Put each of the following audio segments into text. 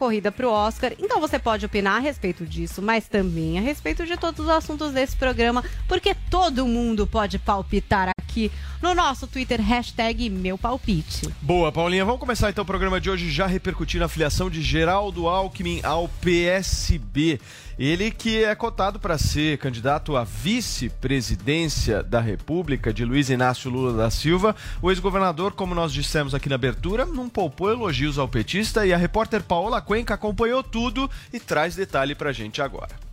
corrida para o Oscar. Então você pode opinar a respeito disso, mas também a respeito de todos os assuntos desse programa, porque todo mundo pode palpitar aqui no nosso Twitter, hashtag meu palpite. Boa, Paulinha. Vamos começar então o programa de hoje já repercutindo a filiação de Geraldo Alckmin ao PSB. Ele que é cotado para ser candidato à vice-presidência da República de Luiz Inácio Lula da Silva. O ex-governador, como nós dissemos aqui na abertura, não poupou elogios ao petista e a repórter Paola Cuenca acompanhou tudo e traz detalhe para gente agora.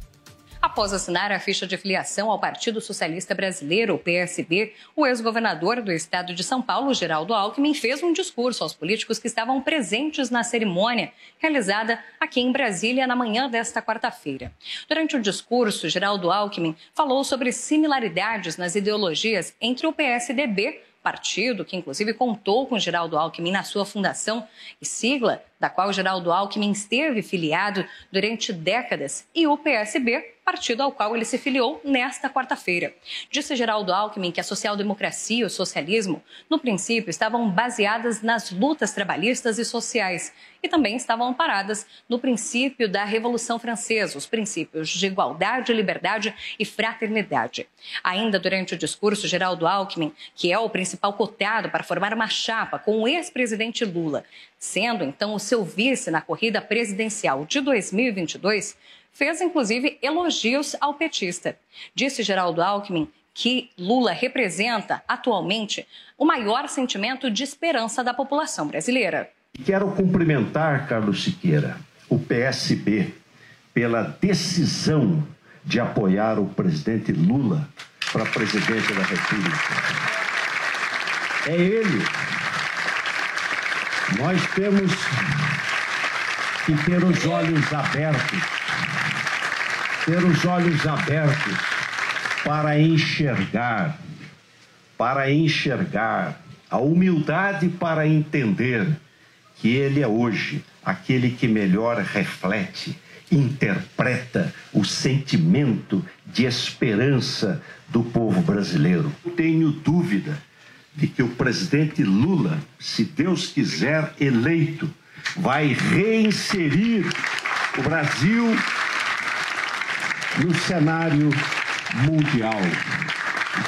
Após assinar a ficha de filiação ao Partido Socialista Brasileiro, o PSB, o ex-governador do estado de São Paulo, Geraldo Alckmin, fez um discurso aos políticos que estavam presentes na cerimônia realizada aqui em Brasília na manhã desta quarta-feira. Durante o discurso, Geraldo Alckmin falou sobre similaridades nas ideologias entre o PSDB partido, que inclusive contou com Geraldo Alckmin na sua fundação e sigla da qual Geraldo Alckmin esteve filiado durante décadas, e o PSB, partido ao qual ele se filiou nesta quarta-feira. Disse Geraldo Alckmin que a social-democracia e o socialismo, no princípio, estavam baseadas nas lutas trabalhistas e sociais e também estavam amparadas no princípio da Revolução Francesa, os princípios de igualdade, liberdade e fraternidade. Ainda durante o discurso, Geraldo Alckmin, que é o principal cotado para formar uma chapa com o ex-presidente Lula, sendo então o seu vice na corrida presidencial de 2022, fez inclusive elogios ao petista. Disse Geraldo Alckmin que Lula representa atualmente o maior sentimento de esperança da população brasileira. Quero cumprimentar, Carlos Siqueira, o PSB, pela decisão de apoiar o presidente Lula para presidente da República. É ele nós temos que ter os olhos abertos, ter os olhos abertos para enxergar, para enxergar, a humildade para entender que Ele é hoje aquele que melhor reflete, interpreta o sentimento de esperança do povo brasileiro. Não tenho dúvida de que o presidente Lula, se Deus quiser eleito, vai reinserir o Brasil no cenário mundial.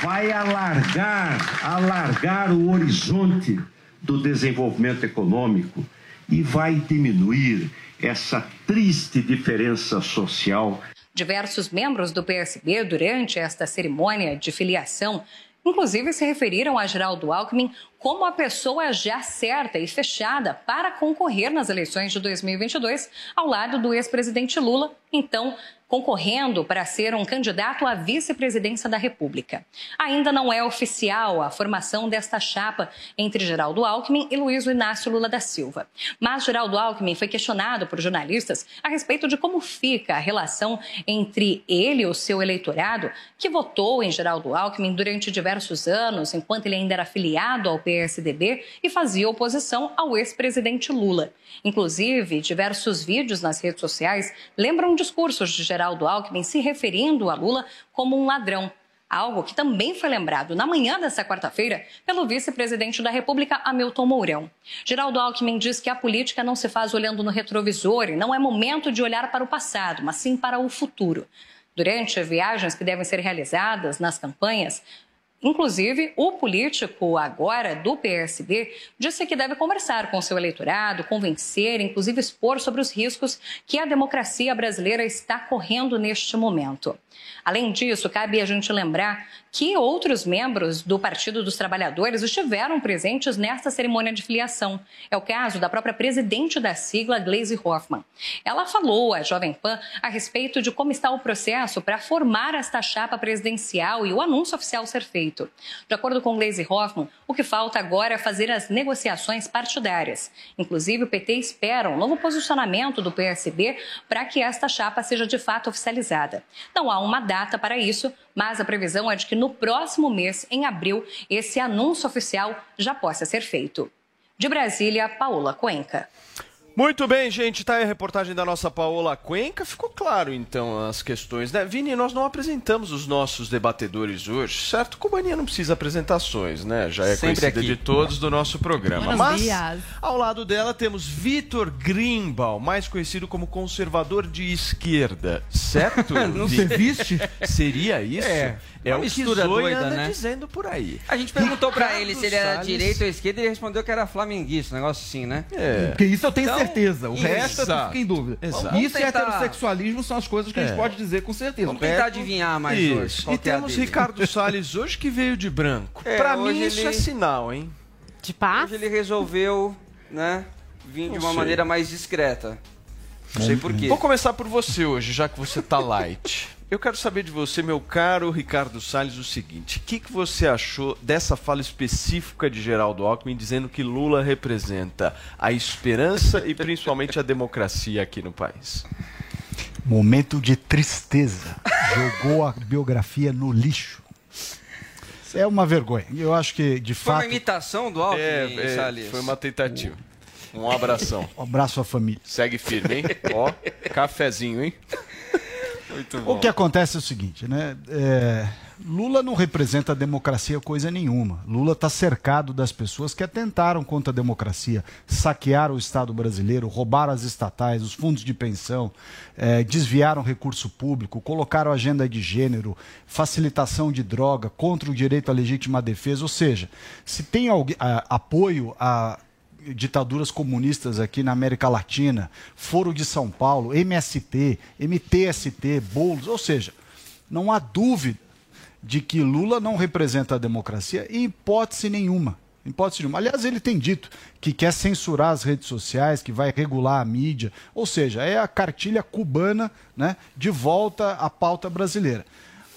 Vai alargar, alargar o horizonte do desenvolvimento econômico e vai diminuir essa triste diferença social. Diversos membros do PSB, durante esta cerimônia de filiação, Inclusive, se referiram a Geraldo Alckmin como a pessoa já certa e fechada para concorrer nas eleições de 2022, ao lado do ex-presidente Lula, então concorrendo para ser um candidato à vice-presidência da República. Ainda não é oficial a formação desta chapa entre Geraldo Alckmin e Luiz Inácio Lula da Silva. Mas Geraldo Alckmin foi questionado por jornalistas a respeito de como fica a relação entre ele e o seu eleitorado, que votou em Geraldo Alckmin durante diversos anos, enquanto ele ainda era afiliado ao PSDB e fazia oposição ao ex-presidente Lula. Inclusive, diversos vídeos nas redes sociais lembram discursos de Geraldo Alckmin se referindo a Lula como um ladrão. Algo que também foi lembrado na manhã dessa quarta-feira pelo vice-presidente da República, Hamilton Mourão. Geraldo Alckmin diz que a política não se faz olhando no retrovisor e não é momento de olhar para o passado, mas sim para o futuro. Durante viagens que devem ser realizadas nas campanhas, Inclusive, o político agora do PSB disse que deve conversar com seu eleitorado, convencer, inclusive expor sobre os riscos que a democracia brasileira está correndo neste momento. Além disso, cabe a gente lembrar que outros membros do Partido dos Trabalhadores estiveram presentes nesta cerimônia de filiação. É o caso da própria presidente da sigla, Gleisi Hoffmann. Ela falou à Jovem Pan a respeito de como está o processo para formar esta chapa presidencial e o anúncio oficial ser feito. De acordo com Gleisi Hoffmann, o que falta agora é fazer as negociações partidárias. Inclusive, o PT espera um novo posicionamento do PSB para que esta chapa seja de fato oficializada. Não há uma data para isso, mas a previsão é de que no próximo mês, em abril, esse anúncio oficial já possa ser feito. De Brasília, Paola Cuenca. Muito bem, gente, tá aí a reportagem da nossa Paola Cuenca. Ficou claro, então, as questões, né? Vini, nós não apresentamos os nossos debatedores hoje, certo? Cubaninha não precisa apresentações, né? Já é Sempre conhecida aqui. de todos do nosso programa. Buenos Mas, dias. ao lado dela, temos Vitor Grimbal, mais conhecido como conservador de esquerda, certo? não se viste? Seria isso? É. É uma mistura doida, anda né? dizendo por aí. A gente perguntou para ele se ele era Salles... direita ou esquerda e ele respondeu que era flamenguista, um negócio assim, né? É. Porque isso eu tenho então, certeza. O isso. resto eu fico em dúvida. Exato. Isso tentar... e heterossexualismo são as coisas que é. a gente é. pode dizer com certeza. Vamos tentar adivinhar mais isso. hoje. e é temos Ricardo Salles hoje que veio de branco. É, para mim isso é sinal, hein? De paz? Hoje ele resolveu, né, vir Não de uma sei. maneira mais discreta. Não sei por quê. Vou começar por você hoje, já que você tá light. Eu quero saber de você, meu caro Ricardo Salles, o seguinte: o que, que você achou dessa fala específica de Geraldo Alckmin dizendo que Lula representa a esperança e principalmente a democracia aqui no país? Momento de tristeza. Jogou a biografia no lixo. É uma vergonha. Eu acho que, de foi fato. Foi uma imitação do Alckmin, é, é, Salles? Foi uma tentativa. Um abração. Um abraço à família. Segue firme, hein? Ó, cafezinho, hein? O que acontece é o seguinte, né? É, Lula não representa a democracia coisa nenhuma. Lula está cercado das pessoas que atentaram contra a democracia, saquearam o Estado brasileiro, roubaram as estatais, os fundos de pensão, é, desviaram recurso público, colocaram agenda de gênero, facilitação de droga, contra o direito à legítima defesa. Ou seja, se tem alguém, a, apoio a ditaduras comunistas aqui na América Latina, Foro de São Paulo, MST, MTST, Boulos, ou seja, não há dúvida de que Lula não representa a democracia em hipótese nenhuma. Hipótese nenhuma. Aliás, ele tem dito que quer censurar as redes sociais, que vai regular a mídia, ou seja, é a cartilha cubana né, de volta à pauta brasileira.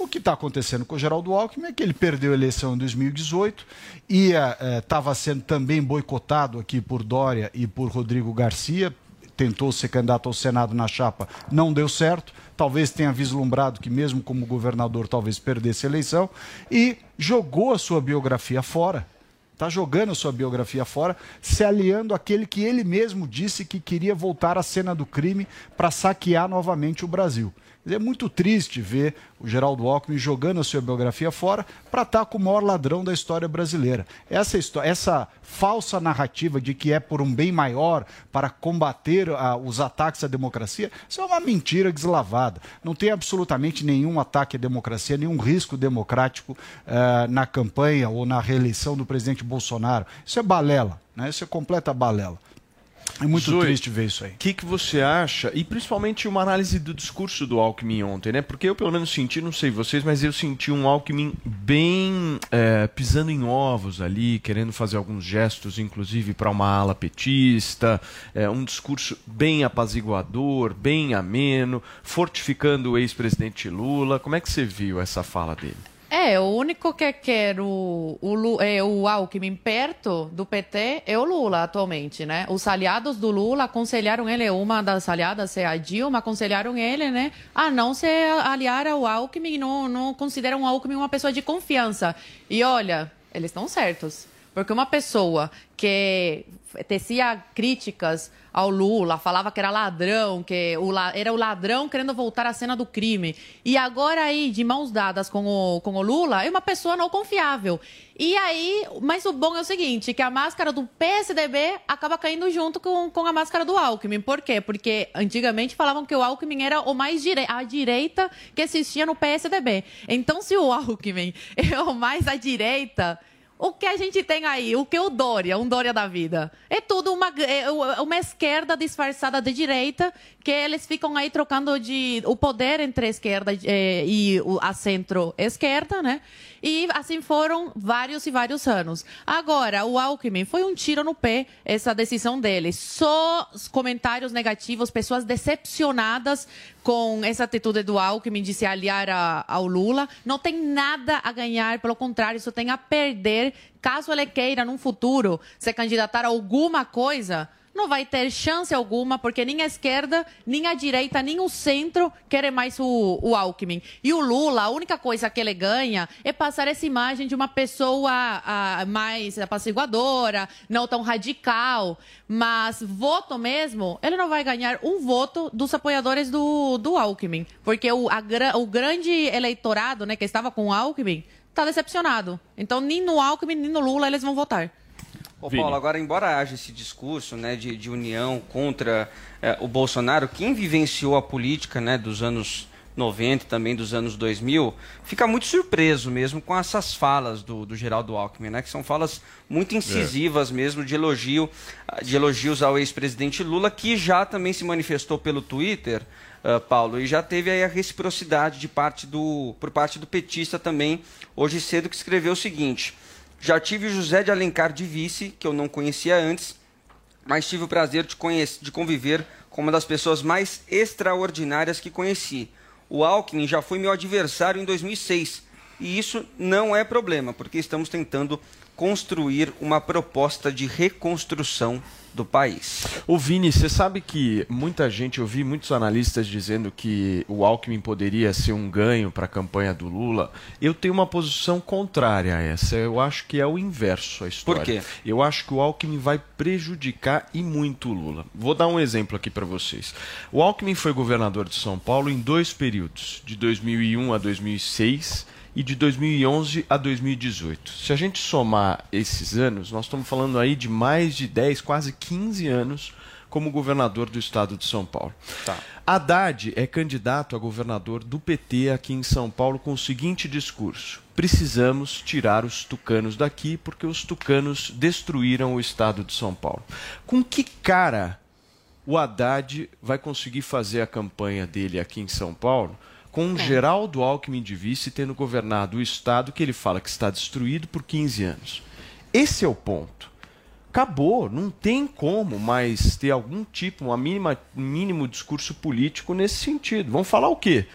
O que está acontecendo com o Geraldo Alckmin é que ele perdeu a eleição em 2018 e estava sendo também boicotado aqui por Dória e por Rodrigo Garcia, tentou ser candidato ao Senado na chapa, não deu certo. Talvez tenha vislumbrado que, mesmo como governador, talvez perdesse a eleição e jogou a sua biografia fora. Está jogando a sua biografia fora, se aliando àquele que ele mesmo disse que queria voltar à cena do crime para saquear novamente o Brasil. É muito triste ver o Geraldo Alckmin jogando a sua biografia fora para estar com o maior ladrão da história brasileira. Essa, essa falsa narrativa de que é por um bem maior para combater uh, os ataques à democracia, isso é uma mentira deslavada. Não tem absolutamente nenhum ataque à democracia, nenhum risco democrático uh, na campanha ou na reeleição do presidente Bolsonaro. Isso é balela, né? isso é completa balela. É muito Zoe, triste ver isso aí. O que, que você acha? E principalmente uma análise do discurso do Alckmin ontem, né? Porque eu pelo menos senti, não sei vocês, mas eu senti um Alckmin bem é, pisando em ovos ali, querendo fazer alguns gestos, inclusive para uma ala petista, é, um discurso bem apaziguador, bem ameno, fortificando o ex-presidente Lula. Como é que você viu essa fala dele? É, o único que quer o, o, é, o Alckmin perto do PT é o Lula atualmente, né? Os aliados do Lula aconselharam ele, uma das aliadas é a Dilma, aconselharam ele, né? A não se aliar ao Alckmin, não, não consideram o Alckmin uma pessoa de confiança. E olha, eles estão certos. Porque uma pessoa que tecia críticas ao Lula, falava que era ladrão, que o, era o ladrão querendo voltar à cena do crime. E agora aí, de mãos dadas com o, com o Lula, é uma pessoa não confiável. E aí, mas o bom é o seguinte, que a máscara do PSDB acaba caindo junto com, com a máscara do Alckmin. Por quê? Porque antigamente falavam que o Alckmin era o mais dire a direita que existia no PSDB. Então, se o Alckmin é o mais à direita o que a gente tem aí? O que o Dória, um Dória da vida? É tudo uma, é uma esquerda disfarçada de direita, que eles ficam aí trocando de, o poder entre a esquerda é, e a centro-esquerda, né? E assim foram vários e vários anos. Agora, o Alckmin foi um tiro no pé essa decisão dele. Só comentários negativos, pessoas decepcionadas com essa atitude do Alckmin de se aliar a, ao Lula. Não tem nada a ganhar, pelo contrário, só tem a perder caso ele queira, num futuro, se candidatar a alguma coisa não vai ter chance alguma, porque nem a esquerda, nem a direita, nem o centro querem mais o, o Alckmin. E o Lula, a única coisa que ele ganha é passar essa imagem de uma pessoa a, mais apaciguadora, não tão radical. Mas voto mesmo, ele não vai ganhar um voto dos apoiadores do, do Alckmin. Porque o, a, o grande eleitorado né, que estava com o Alckmin está decepcionado. Então, nem no Alckmin, nem no Lula eles vão votar. Ô, Paulo, agora, embora haja esse discurso né, de, de união contra é, o Bolsonaro, quem vivenciou a política né, dos anos 90 e também dos anos 2000, fica muito surpreso mesmo com essas falas do, do Geraldo Alckmin, né, que são falas muito incisivas é. mesmo de elogio, de elogios ao ex-presidente Lula, que já também se manifestou pelo Twitter, uh, Paulo, e já teve aí a reciprocidade de parte do, por parte do petista também, hoje cedo, que escreveu o seguinte... Já tive o José de Alencar de vice, que eu não conhecia antes, mas tive o prazer de, de conviver com uma das pessoas mais extraordinárias que conheci. O Alckmin já foi meu adversário em 2006, e isso não é problema, porque estamos tentando construir uma proposta de reconstrução do país. O Vini, você sabe que muita gente, eu vi muitos analistas dizendo que o Alckmin poderia ser um ganho para a campanha do Lula. Eu tenho uma posição contrária a essa. Eu acho que é o inverso a história. Por quê? Eu acho que o Alckmin vai prejudicar e muito o Lula. Vou dar um exemplo aqui para vocês. O Alckmin foi governador de São Paulo em dois períodos, de 2001 a 2006 e de 2011 a 2018. Se a gente somar esses anos, nós estamos falando aí de mais de 10, quase 15 anos como governador do estado de São Paulo. Tá. Haddad é candidato a governador do PT aqui em São Paulo com o seguinte discurso: precisamos tirar os tucanos daqui porque os tucanos destruíram o estado de São Paulo. Com que cara o Haddad vai conseguir fazer a campanha dele aqui em São Paulo? Com é. Geraldo Alckmin de vice tendo governado o Estado que ele fala que está destruído por 15 anos. Esse é o ponto. Acabou, não tem como mais ter algum tipo, uma mínima, um mínimo discurso político nesse sentido. Vamos falar o quê?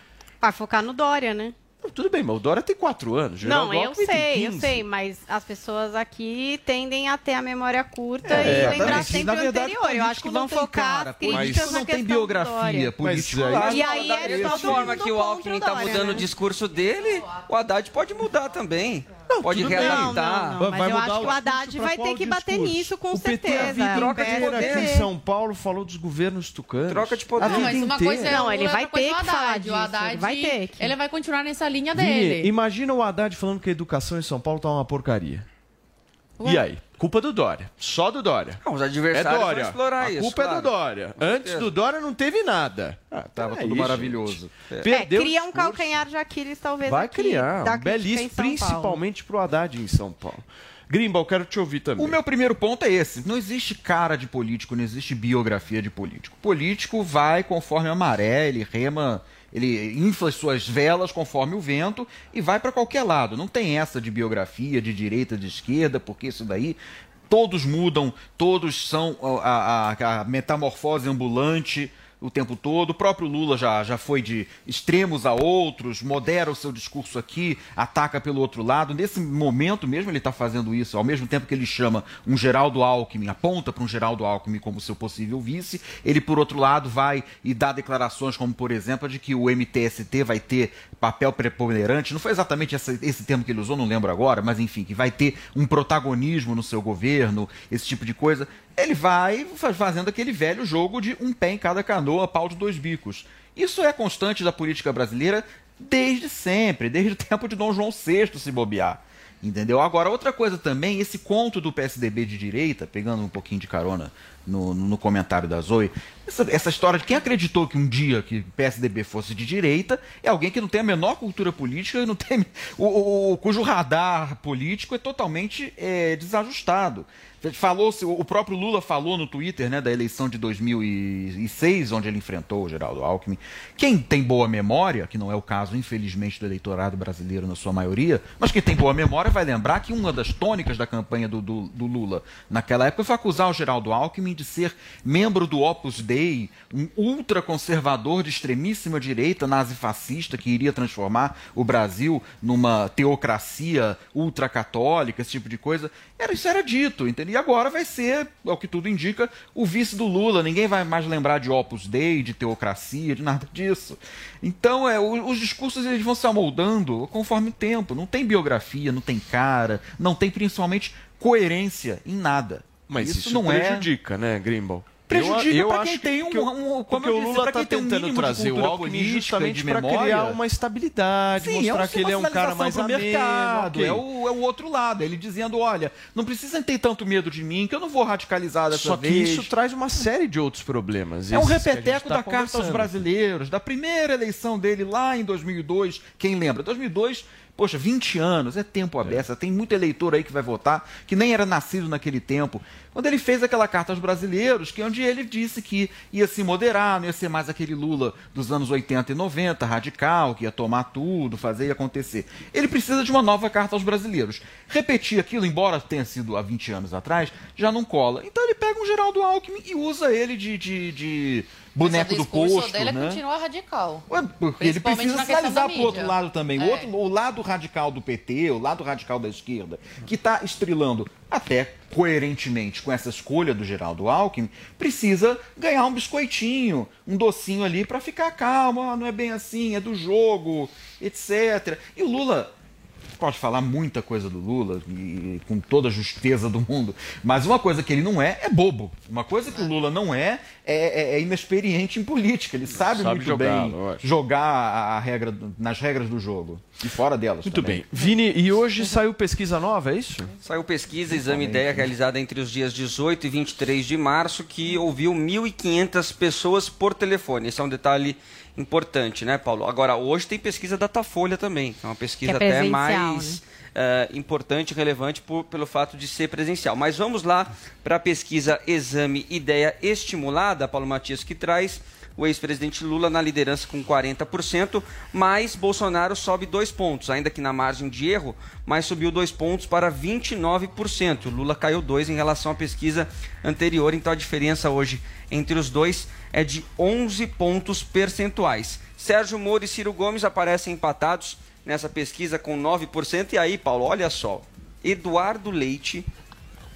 Vai focar no Dória, né? Tudo bem, mas o Dória tem quatro anos. Não, eu sei, eu sei, mas as pessoas aqui tendem a ter a memória curta é, e lembrar sempre o anterior. Eu acho que vão focar cara, críticas não tem biografia política. Mas, e aí é da forma que o Alckmin está mudando né? o discurso dele, o Haddad pode mudar também. Não, pode readaptar. Não, não, não. Mas eu acho que o Haddad vai ter que bater discurso? nisso com o certeza. PT, a troca de poder aqui em São Paulo falou dos governos tucanos. Troca de poder. Não, mas uma coisa é não, ele vai ter que falar disso. O Haddad vai ter que. Ele vai continuar nessa linha dele. Vini, imagina o Haddad falando que a educação em São Paulo tá uma porcaria. Ué? E aí? Culpa do Dória. Só do Dória. Não, os adversários é Dória. vão explorar a isso. A culpa claro. é do Dória. Antes do Dória não teve nada. Ah, tava é tudo isso, maravilhoso. É. Perdeu é, cria um calcanhar de Aquiles, talvez. Vai aqui, criar. Um belíssimo, principalmente pro Haddad em São Paulo. Grimbal, quero te ouvir também. O meu primeiro ponto é esse: não existe cara de político, não existe biografia de político. político vai conforme a maré, ele rema ele infla as suas velas conforme o vento e vai para qualquer lado. Não tem essa de biografia de direita, de esquerda, porque isso daí todos mudam, todos são a, a, a metamorfose ambulante o tempo todo. O próprio Lula já, já foi de extremos a outros, modera o seu discurso aqui, ataca pelo outro lado. Nesse momento mesmo ele está fazendo isso, ao mesmo tempo que ele chama um Geraldo Alckmin, aponta para um Geraldo Alckmin como seu possível vice, ele, por outro lado, vai e dá declarações como, por exemplo, de que o MTST vai ter papel preponderante, não foi exatamente esse, esse termo que ele usou, não lembro agora, mas enfim, que vai ter um protagonismo no seu governo, esse tipo de coisa ele vai fazendo aquele velho jogo de um pé em cada canoa, pau de dois bicos. Isso é constante da política brasileira desde sempre, desde o tempo de Dom João VI se bobear. Entendeu? Agora, outra coisa também, esse conto do PSDB de direita, pegando um pouquinho de carona no, no comentário da Zoe, essa, essa, história de quem acreditou que um dia que PSDB fosse de direita é alguém que não tem a menor cultura política e não tem o, o cujo radar político é totalmente é, desajustado. Falou o próprio Lula falou no Twitter, né, da eleição de 2006, onde ele enfrentou o Geraldo Alckmin. Quem tem boa memória, que não é o caso, infelizmente, do eleitorado brasileiro na sua maioria, mas quem tem boa memória vai lembrar que uma das tônicas da campanha do, do, do Lula naquela época foi acusar o Geraldo Alckmin de ser membro do Opus Dei, um ultraconservador de extremíssima direita nazifascista que iria transformar o Brasil numa teocracia ultracatólica, esse tipo de coisa. Era, isso era dito, entendeu? agora vai ser, é o que tudo indica, o vice do Lula. Ninguém vai mais lembrar de Opus Dei, de teocracia, de nada disso. Então, é, os discursos eles vão se amoldando conforme o tempo. Não tem biografia, não tem cara, não tem principalmente coerência em nada. Mas isso, isso não prejudica, é... né, Grimble? prejudica para quem tem um, que, um como eu disse, o Lula está tentando um trazer o Alckmin justamente para criar uma estabilidade, Sim, mostrar é que ele é um cara mais ameno, mercado, okay. é, o, é o outro lado, ele dizendo, olha, não precisa ter tanto medo de mim, que eu não vou radicalizar dessa Só vez. que isso traz uma série de outros problemas. É um repeteco tá da Carta aos Brasileiros, da primeira eleição dele lá em 2002, quem lembra? 2002 Poxa, 20 anos, é tempo aberto. É. Tem muito eleitor aí que vai votar, que nem era nascido naquele tempo. Quando ele fez aquela carta aos brasileiros, que é onde ele disse que ia se moderar, não ia ser mais aquele Lula dos anos 80 e 90, radical, que ia tomar tudo, fazer e acontecer. Ele precisa de uma nova carta aos brasileiros. Repetir aquilo, embora tenha sido há 20 anos atrás, já não cola. Então ele pega um Geraldo Alckmin e usa ele de, de, de boneco do posto. dele né? é continuar radical. Ué, porque ele precisa sinalizar para o outro lado também. É. O, outro, o lado radical do PT, o lado radical da esquerda, que está estrilando até coerentemente com essa escolha do Geraldo Alckmin, precisa ganhar um biscoitinho, um docinho ali para ficar calmo. Ah, não é bem assim, é do jogo, etc. E o Lula pode falar muita coisa do Lula, e, com toda a justeza do mundo, mas uma coisa que ele não é, é bobo. Uma coisa que o Lula não é, é, é, é inexperiente em política. Ele sabe, sabe muito jogar, bem jogar a regra, nas regras do jogo. E fora delas. Muito também. bem. Vini, e hoje saiu pesquisa nova, é isso? Saiu pesquisa, exame ideia, realizada entre os dias 18 e 23 de março, que ouviu 1.500 pessoas por telefone. Esse é um detalhe importante, né, Paulo? Agora, hoje tem pesquisa Datafolha também, é uma pesquisa é até mais né? uh, importante e relevante por, pelo fato de ser presencial. Mas vamos lá para a pesquisa Exame Ideia Estimulada, Paulo Matias, que traz o ex-presidente Lula na liderança com 40%, mas Bolsonaro sobe dois pontos, ainda que na margem de erro, mas subiu dois pontos para 29%. O Lula caiu dois em relação à pesquisa anterior, então a diferença hoje entre os dois é de 11 pontos percentuais. Sérgio Moro e Ciro Gomes aparecem empatados nessa pesquisa com 9%. E aí, Paulo, olha só. Eduardo Leite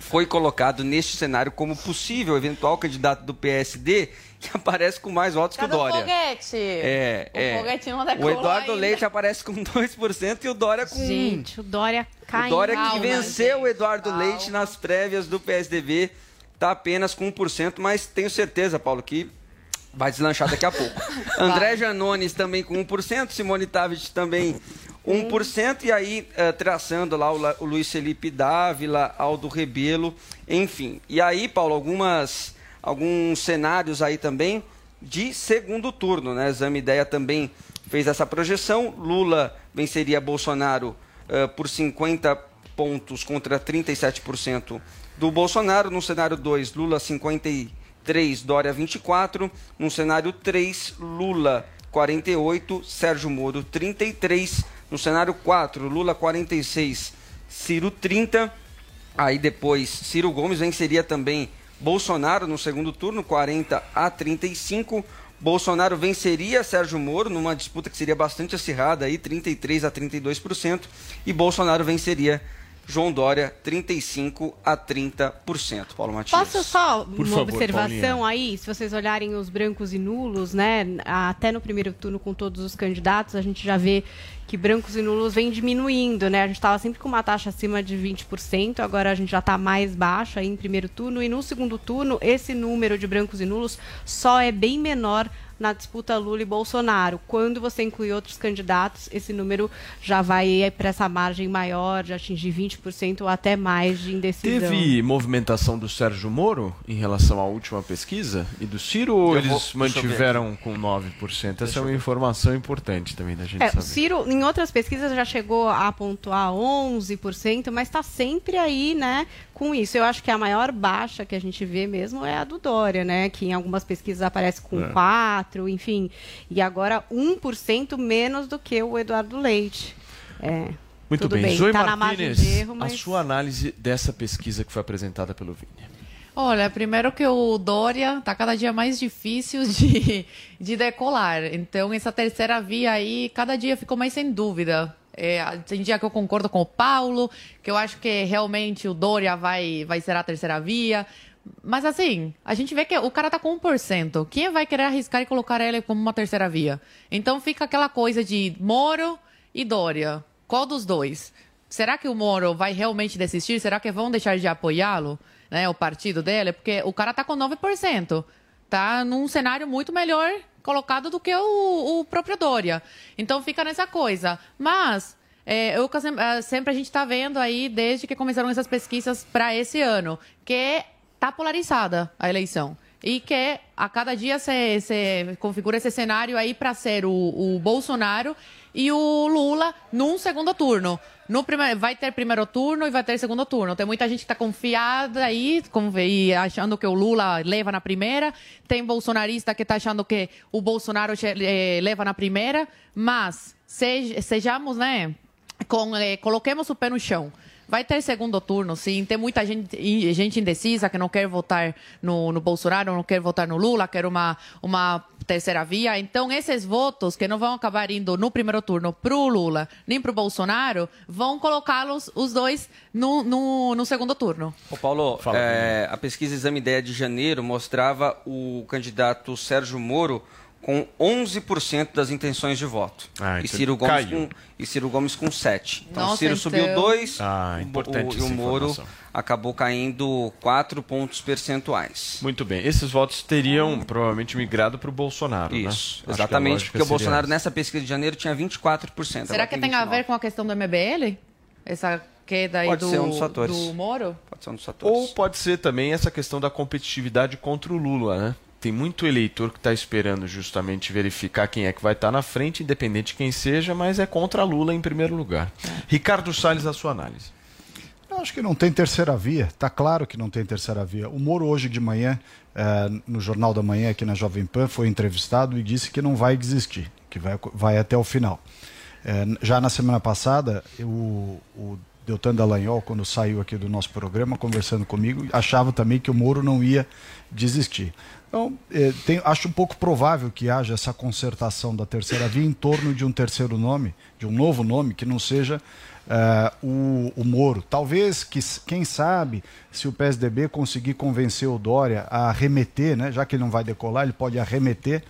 foi colocado neste cenário como possível eventual candidato do PSD que aparece com mais votos Cadê que o Dória. O foguete? É, o é. foguete não o Eduardo ainda. Leite aparece com 2% e o Dória com Gente, o Dória cai O Dória que Calma, venceu gente, o Eduardo calma. Leite nas prévias do PSDB está apenas com 1%, mas tenho certeza, Paulo, que vai deslanchar daqui a pouco. André Janones também com 1%, Simone Tavit também 1%, e aí eh, traçando lá o, o Luiz Felipe Dávila, Aldo Rebelo, enfim. E aí, Paulo, algumas, alguns cenários aí também de segundo turno, né? Exame Ideia também fez essa projeção. Lula venceria Bolsonaro eh, por 50 pontos contra 37% do Bolsonaro. No cenário 2, Lula 53, Dória 24. No cenário 3, Lula 48, Sérgio Moro 33. No cenário 4, Lula 46, Ciro 30. Aí depois, Ciro Gomes venceria também Bolsonaro no segundo turno, 40 a 35. Bolsonaro venceria Sérgio Moro numa disputa que seria bastante acirrada, aí 33 a 32%, e Bolsonaro venceria João Dória 35 a 30%. Paulo Matias. Posso só Por uma favor, observação Paulinha. aí? Se vocês olharem os brancos e nulos, né? Até no primeiro turno com todos os candidatos, a gente já vê que brancos e nulos vem diminuindo, né? A gente estava sempre com uma taxa acima de 20%, agora a gente já está mais baixo aí em primeiro turno. E no segundo turno, esse número de brancos e nulos só é bem menor na disputa Lula e Bolsonaro. Quando você inclui outros candidatos, esse número já vai para essa margem maior, de atingir 20% ou até mais de indecisão. Teve movimentação do Sérgio Moro em relação à última pesquisa e do Ciro ou Eu eles vou- deixa mantiveram com 9%? Essa é uma informação importante também da gente É, o saber. Ciro, em outras pesquisas, já chegou a pontuar 11%, mas está sempre aí, né, com isso. Eu acho que a maior baixa que a gente vê mesmo é a do Dória, né, que em algumas pesquisas aparece com É. 4%, enfim. E agora 1% menos do que o Eduardo Leite. É, Muito tudo bem. bem, Zoe tá na margem Martínez, de erro, mas... a sua análise dessa pesquisa que foi apresentada pelo Vini. Olha, primeiro que o Dória está cada dia mais difícil de, de decolar. Então, essa terceira via aí, cada dia ficou mais sem dúvida. É, tem dia que eu concordo com o Paulo, que eu acho que realmente o Dória vai, vai ser a terceira via. Mas assim, a gente vê que o cara tá com 1%. Quem vai querer arriscar e colocar ele como uma terceira via? Então fica aquela coisa de Moro e Dória. Qual dos dois? Será que o Moro vai realmente desistir? Será que vão deixar de apoiá-lo, né, o partido dele? Porque o cara tá com 9%. Tá num cenário muito melhor colocado do que o, o próprio Dória. Então fica nessa coisa. Mas é, eu, sempre a gente está vendo aí, desde que começaram essas pesquisas para esse ano, que está polarizada a eleição. E que a cada dia se, configura esse cenário aí para ser o, o Bolsonaro e o Lula num segundo turno. No primeiro, vai ter primeiro turno e vai ter segundo turno. Tem muita gente que está confiada aí, e achando que o Lula leva na primeira. Tem bolsonarista que está achando que o Bolsonaro eh, leva na primeira. Mas sejamos, né? Com, eh, coloquemos o pé no chão. Vai ter segundo turno, sim. Tem muita gente, gente indecisa que não quer votar no, no Bolsonaro, não quer votar no Lula, quer uma, uma terceira via. Então, esses votos que não vão acabar indo no primeiro turno para o Lula nem para o Bolsonaro, vão colocá-los os dois no, no, no, segundo turno. Ô Paulo, é, a pesquisa Exame Ideia de janeiro mostrava o candidato Sérgio Moro com 11% das intenções de voto. Ah, e, então Ciro Gomes com, e Ciro Gomes com 7%. Então, Nossa, Ciro então... subiu 2 ah, o, e o Moro informação. Acabou caindo 4 pontos percentuais. Muito bem. Esses votos teriam provavelmente migrado para o Bolsonaro, né? Isso, né? exatamente, porque o Bolsonaro essa. nessa pesquisa de janeiro tinha 24%. Será que tem 29%. a ver com a questão do MBL? Essa queda aí pode do, ser um dos fatores. do Moro? Pode ser um dos fatores. Ou pode ser também essa questão da competitividade contra o Lula, né? tem muito eleitor que está esperando justamente verificar quem é que vai estar tá na frente, independente de quem seja, mas é contra Lula em primeiro lugar. É. Ricardo Salles, a sua análise. Eu acho que não tem terceira via. Está claro que não tem terceira via. O Moro hoje de manhã, é, no Jornal da Manhã aqui na Jovem Pan, foi entrevistado e disse que não vai desistir, que vai, vai até o final. É, já na semana passada, o, o Deltan Dallagnol, quando saiu aqui do nosso programa, conversando comigo, achava também que o Moro não ia desistir. Então, é, tem, acho um pouco provável que haja essa concertação da terceira via em torno de um terceiro nome, de um novo nome, que não seja uh, o, o, Moro. Talvez, que, quem sabe, se o PSDB conseguir convencer o Dória a arremeter, né, já que ele não vai decolar, ele pode arremeter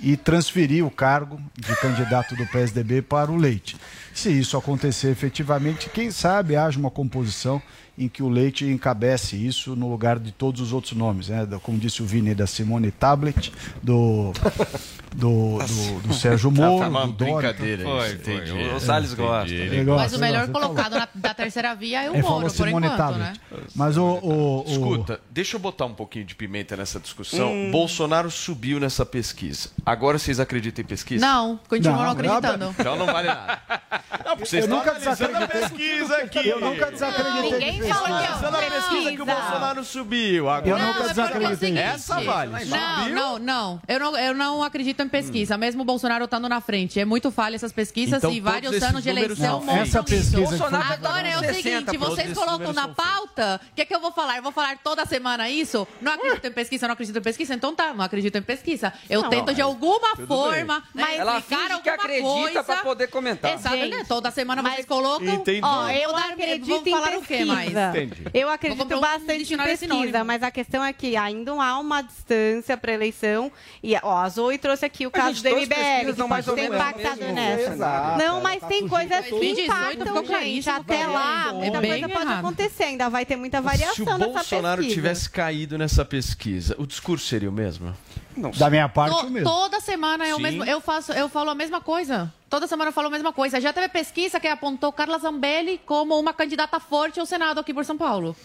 e transferir o cargo de candidato do PSDB para o Leite. Se isso acontecer efetivamente, quem sabe haja uma composição em que o Leite encabece isso no lugar de todos os outros nomes, né? Como disse o Vini, da Simone Tablet, do, do, do, do Sérgio tá, tá Moro, tá, do brincadeira Dória. Foi, entendi. O Salles gosta. Mas o melhor colocado na, da terceira via é o Moro, por Simone enquanto, Tablet. né? Mas o, o, o, Escuta, deixa eu botar um pouquinho de pimenta nessa discussão. Hum. Bolsonaro subiu nessa pesquisa. Agora vocês acreditam em pesquisa? Não, continuam não, acreditando. Então não vale nada. Não, porque vocês eu nunca desacreditei. pesquisa aqui. Eu nunca desacreditei. Ninguém falou que é uma pesquisa que o Bolsonaro subiu. Agora. Eu nunca desacreditei. Essa vale. Não, não, não. Eu não, eu não acredito em pesquisa. Mesmo o Bolsonaro estando na frente. É muito falha essas pesquisas então, e vários anos de eleição mostram essa pesquisa isso. Agora é o seguinte, vocês colocam na pauta, o que é que eu vou falar? Eu vou falar toda semana isso? Não acredito em pesquisa, não acredito em pesquisa? Então tá, não acredito em pesquisa. Eu não, tento de alguma forma, mas ela finge que acredita para poder comentar. Exatamente. Toda semana vocês colocam. Entendi. Ó, eu acredito em falar o quê mais? Entendi. Eu acredito bastante em pesquisa, mas a questão é que ainda há uma distância para eleição e ó, a Zoe trouxe aqui o caso do MBL, que pode ter impactado nessa. Não, mas tem coisas que impactam, gente. Até lá, muita coisa pode acontecer. Ainda vai ter muita variação nessa pesquisa. Se o Bolsonaro tivesse caído nessa pesquisa, o discurso seria o mesmo? Não. Da minha parte, to, o mesmo. Toda semana é o mesmo. Eu, faço, eu falo a mesma coisa. Toda semana eu falo a mesma coisa. Já teve pesquisa que apontou Carla Zambelli como uma candidata forte ao Senado aqui por São Paulo.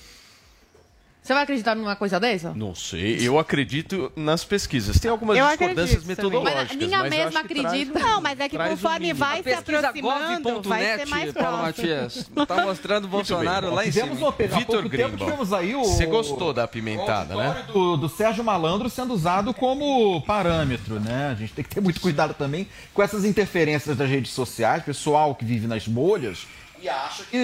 Você vai acreditar numa coisa dessa? Não sei. Eu acredito nas pesquisas. Tem algumas eu discordâncias metodológicas. Mas minha mas mesma acredita. Não, mas é que conforme um vai se aproximando, vai ser mais Paulo Matias. Está mostrando o Bolsonaro lá em cima. Vitor Grimbo. Você gostou da apimentada, né? Do, do Sérgio Malandro sendo usado como parâmetro, né? A gente tem que ter muito cuidado também com essas interferências das redes sociais. Pessoal que vive nas bolhas e acha que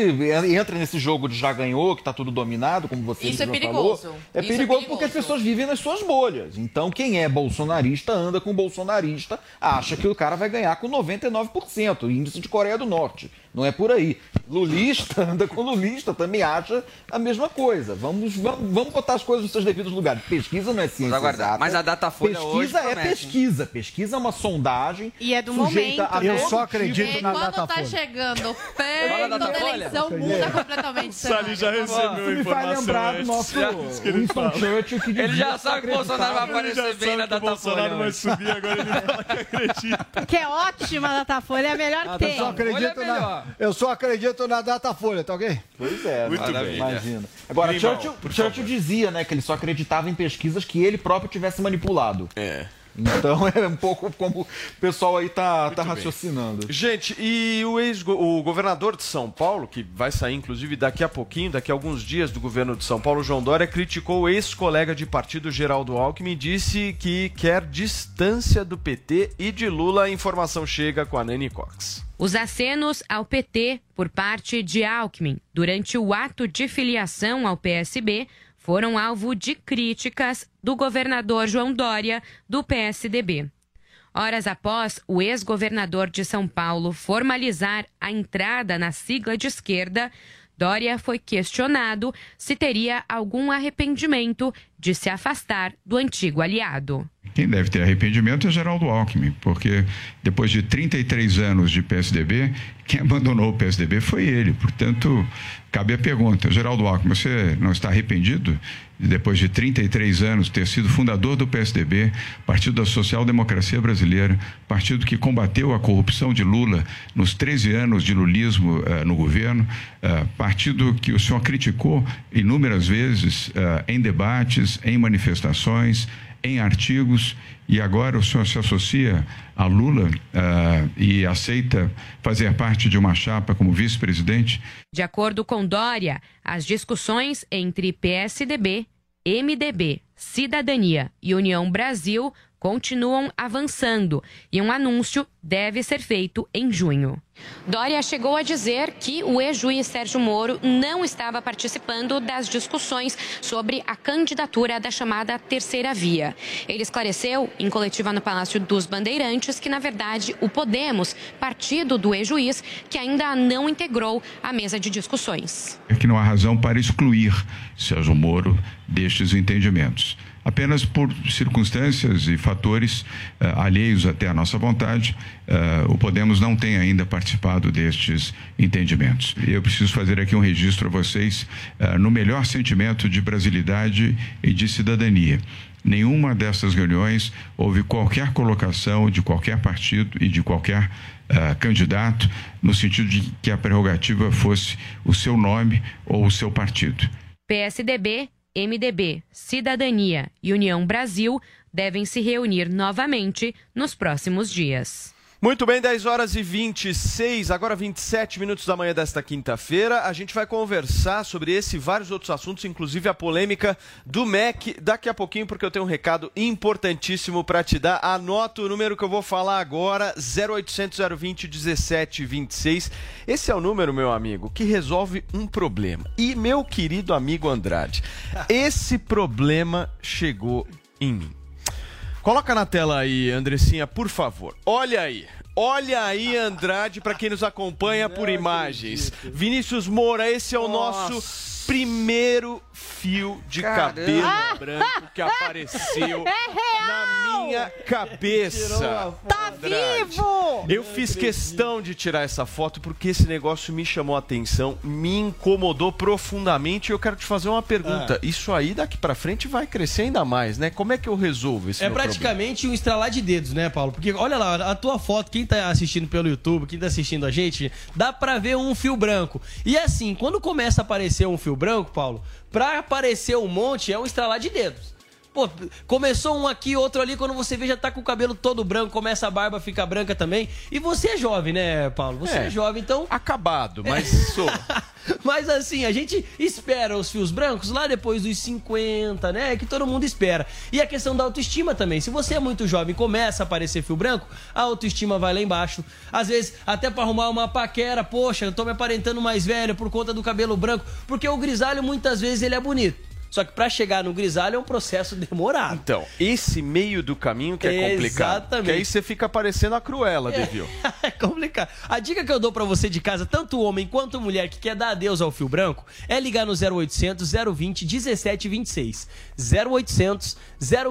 entra nesse jogo de já ganhou, que está tudo dominado, como você Isso é perigoso. falou. É perigoso, é perigoso porque as pessoas vivem nas suas bolhas. Então, quem é bolsonarista anda com bolsonarista, acha que o cara vai ganhar com 99%, índice de Coreia do Norte. Não é por aí. Lulista anda com lulista, também acha a mesma coisa. Vamos, vamos, vamos botar as coisas nos seus devidos lugares. Pesquisa não é ciência exata. Mas a Datafolha pesquisa hoje é promete, pesquisa. Pesquisa é uma sondagem. E é do sujeita momento, a né? Eu só tipo acredito E na quando tá Datafolha. chegando perto da da Datafolha. eleição, muda completamente o Sali já cenário. recebeu Isso me faz lembrar do nosso Winston. Churchill que Ele já sabe que o Bolsonaro vai Ele aparecer já bem sabe na o Bolsonaro Datafolha. vai subir, agora ele fala que acredita. Que é ótima a Datafolha, é a melhor que tem. Eu só acredito Olha na. Eu só acredito na Datafolha, tá ok? Pois é, Muito né? bem. imagina. Agora, Grimal, Churchill, Churchill dizia né, que ele só acreditava em pesquisas que ele próprio tivesse manipulado. É. Então é um pouco como o pessoal aí tá, tá bem. raciocinando. Gente, e o, ex o governador de São Paulo, que vai sair inclusive daqui a pouquinho, daqui a alguns dias do governo de São Paulo, João Dória, criticou o ex-colega de partido Geraldo Alckmin e disse que quer distância do PT e de Lula. A informação chega com a Nani Cox. Os acenos ao PT por parte de Alckmin durante o ato de filiação ao PSB foram alvo de críticas do governador João Dória, do PSDB. Horas após o ex-governador de São Paulo formalizar a entrada na sigla de esquerda, Dória foi questionado se teria algum arrependimento de se afastar do antigo aliado. Quem deve ter arrependimento é Geraldo Alckmin, porque depois de 33 anos de PSDB, quem abandonou o PSDB foi ele. Portanto, cabe a pergunta: Geraldo Alckmin, você não está arrependido? De, depois de 33 anos ter sido fundador do PSDB, Partido da Social Democracia Brasileira, partido que combateu a corrupção de Lula nos 13 anos de lulismo eh, no governo, eh, partido que o senhor criticou inúmeras vezes eh, em debates, em manifestações, em artigos e agora o senhor se associa a Lula ah, e aceita fazer parte de uma chapa como vice-presidente? De acordo com Dória, as discussões entre PSDB, MDB, Cidadania e União Brasil continuam avançando e um anúncio deve ser feito em junho. Dória chegou a dizer que o ex-juiz Sérgio Moro não estava participando das discussões sobre a candidatura da chamada Terceira Via. Ele esclareceu, em coletiva no Palácio dos Bandeirantes, que, na verdade, o Podemos, partido do ex-juiz, que ainda não integrou a mesa de discussões. É que não há razão para excluir Sérgio Moro destes entendimentos. Apenas por circunstâncias e fatores eh, alheios até à nossa vontade, eh, o Podemos não tem ainda participado destes entendimentos. Eu preciso fazer aqui um registro a vocês eh, no melhor sentimento de brasilidade e de cidadania. Nenhuma dessas reuniões houve qualquer colocação de qualquer partido e de qualquer eh, candidato no sentido de que a prerrogativa fosse o seu nome ou o seu partido. PSDB, MDB, Cidadania e União Brasil devem se reunir novamente nos próximos dias. Muito bem, 10 horas e 26, agora 27 minutos da manhã desta quinta-feira. A gente vai conversar sobre esse e vários outros assuntos, inclusive a polêmica do MEC, daqui a pouquinho, porque eu tenho um recado importantíssimo para te dar. Anota o número que eu vou falar agora: 0800 020 1726. Esse é o número, meu amigo, que resolve um problema. E, meu querido amigo Andrade, esse problema chegou em mim. Coloca na tela aí, Andressinha, por favor. Olha aí. Olha aí, Andrade, para quem nos acompanha por imagens. Vinícius Moura, esse é o nosso primeiro fio de Caramba. cabelo branco que apareceu É real! na minha cabeça. Tá vivo! Eu fiz questão de tirar essa foto porque esse negócio me chamou a atenção, me incomodou profundamente. E eu quero te fazer uma pergunta. Isso aí daqui pra frente vai crescer ainda mais, né? Como é que eu resolvo esse É meu problema? praticamente um estralar de dedos, né, Paulo? Porque olha lá, a tua foto, quem tá assistindo pelo YouTube, quem tá assistindo a gente, dá pra ver um fio branco. E assim, quando começa a aparecer um fio branco, Paulo, pra aparecer um monte é um estralar de dedos. Pô, começou um aqui, outro ali, quando você vê já tá com o cabelo todo branco, começa a barba a ficar branca também. E você é jovem, né, Paulo? Você é, É. jovem, então. Acabado, mas sou. Mas assim, a gente espera os fios brancos lá depois dos 50, né? É que todo mundo espera. E a questão da autoestima também. Se você é muito jovem e começa a aparecer fio branco, a autoestima vai lá embaixo. Às vezes, até pra arrumar uma paquera, poxa, eu tô me aparentando mais velho por conta do cabelo branco. Porque o grisalho, muitas vezes, ele é bonito. Só que pra chegar no grisalho é um processo demorado. Então, esse meio do caminho que é complicado. Exatamente. Que aí você fica parecendo a Cruella, Devil. É complicado. A dica que eu dou pra você de casa, tanto homem quanto mulher que quer dar adeus ao fio branco, é ligar no 0800 020 1726. 0800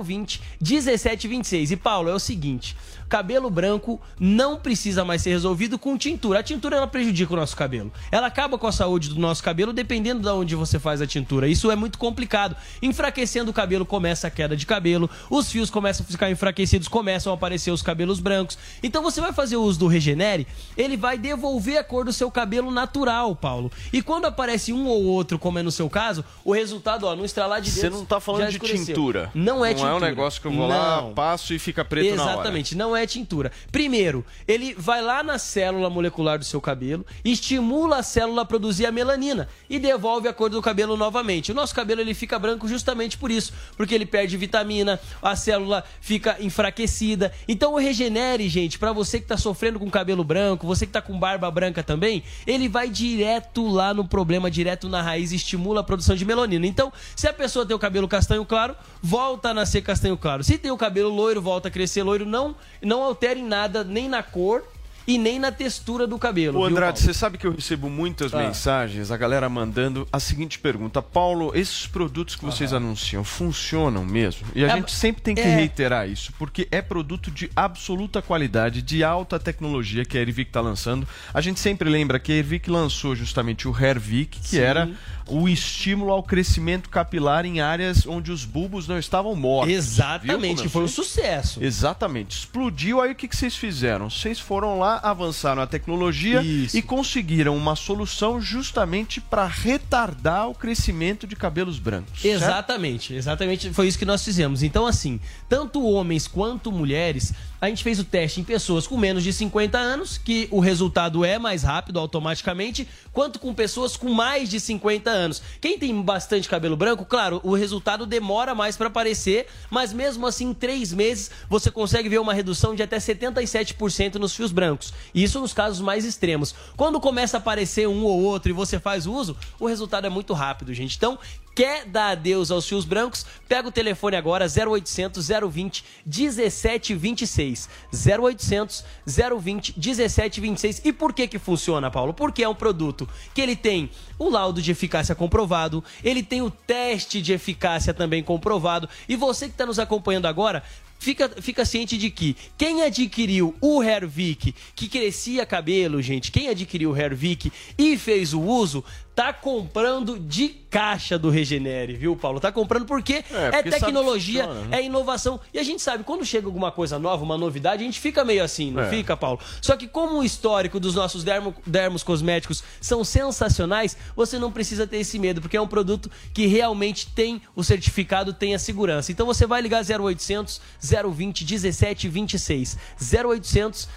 020 1726. E Paulo, é o seguinte, cabelo branco não precisa mais ser resolvido com tintura. A tintura ela prejudica o nosso cabelo. Ela acaba com a saúde do nosso cabelo dependendo de onde você faz a tintura. Isso é muito complicado. Enfraquecendo o cabelo começa a queda de cabelo, os fios começam a ficar enfraquecidos, começam a aparecer os cabelos brancos. Então você vai fazer o uso do Regenere, ele vai devolver a cor do seu cabelo natural, Paulo. E quando aparece um ou outro, como é no seu caso, o resultado, ó, no estralar de Você dedos, não tá falando de tintura. Não é Não tintura. é um negócio que eu vou lá, Não. passo e fica preto na hora. Exatamente, não é tintura. Primeiro, ele vai lá na célula molecular do seu cabelo, estimula a célula a produzir a melanina e devolve a cor do cabelo novamente. O nosso cabelo ele fica branco justamente por isso, porque ele perde vitamina, a célula fica enfraquecida. Então o Regenere, gente, pra você que tá sofrendo com cabelo branco, você que tá com barba branca também, ele vai direto lá no problema, direto na raiz, estimula a produção de melanina. Então, se a pessoa tem o cabelo castanho claro, volta a nascer castanho claro. Se tem o cabelo loiro, volta a crescer loiro, não não altere em nada, nem na cor e nem na textura do cabelo. Ô Andrade, você sabe que eu recebo muitas Ah. mensagens, a galera mandando a seguinte pergunta: Paulo, esses produtos que vocês anunciam funcionam mesmo? E a É, gente sempre tem que é. reiterar isso, porque é produto de absoluta qualidade, de alta tecnologia que a Ervic está lançando. A gente sempre lembra que a Ervic lançou justamente o Hervic, que Sim. era o estímulo ao crescimento capilar em áreas onde os bulbos não estavam mortos. Exatamente, eu foi um sucesso. Exatamente. Explodiu, aí o que, que vocês fizeram? Vocês foram lá, avançaram a tecnologia Isso. e conseguiram uma solução justamente para retardar o crescimento de cabelos brancos. certo? Exatamente, exatamente foi isso que nós fizemos. Então, assim, tanto homens quanto mulheres, a gente fez o teste em pessoas com menos de 50 anos, que o resultado é mais rápido automaticamente, quanto com pessoas com mais de 50 anos. Quem tem bastante cabelo branco, claro, o resultado demora mais para aparecer, mas mesmo assim, em três meses, você consegue ver uma redução de até 77% nos fios brancos. Isso nos casos mais extremos. Quando começa a aparecer um ou outro e você faz uso, o resultado é muito rápido, gente. Então, Quer dar adeus aos fios brancos? Pega o telefone agora 0800 020 1726. 0800 020 1726. E por que que funciona, Paulo? Porque é um produto que ele tem o laudo de eficácia comprovado, ele tem o teste de eficácia também comprovado. E você que está nos acompanhando agora, Fica, fica ciente de que quem adquiriu o Hervik, que crescia cabelo, gente, quem adquiriu o Hervik e fez o uso, tá comprando de caixa do Regenere, viu, Paulo? Tá comprando porque É, é, porque que tecnologia, funciona, né? é inovação. E a gente sabe, quando chega alguma coisa nova, uma novidade, a gente fica meio assim, não É. fica, Paulo? Só que como o histórico dos nossos dermo, dermos cosméticos são sensacionais, você não precisa ter esse medo, porque é um produto que realmente tem o certificado, tem a segurança. Então você vai ligar 0800 020 1726. 0800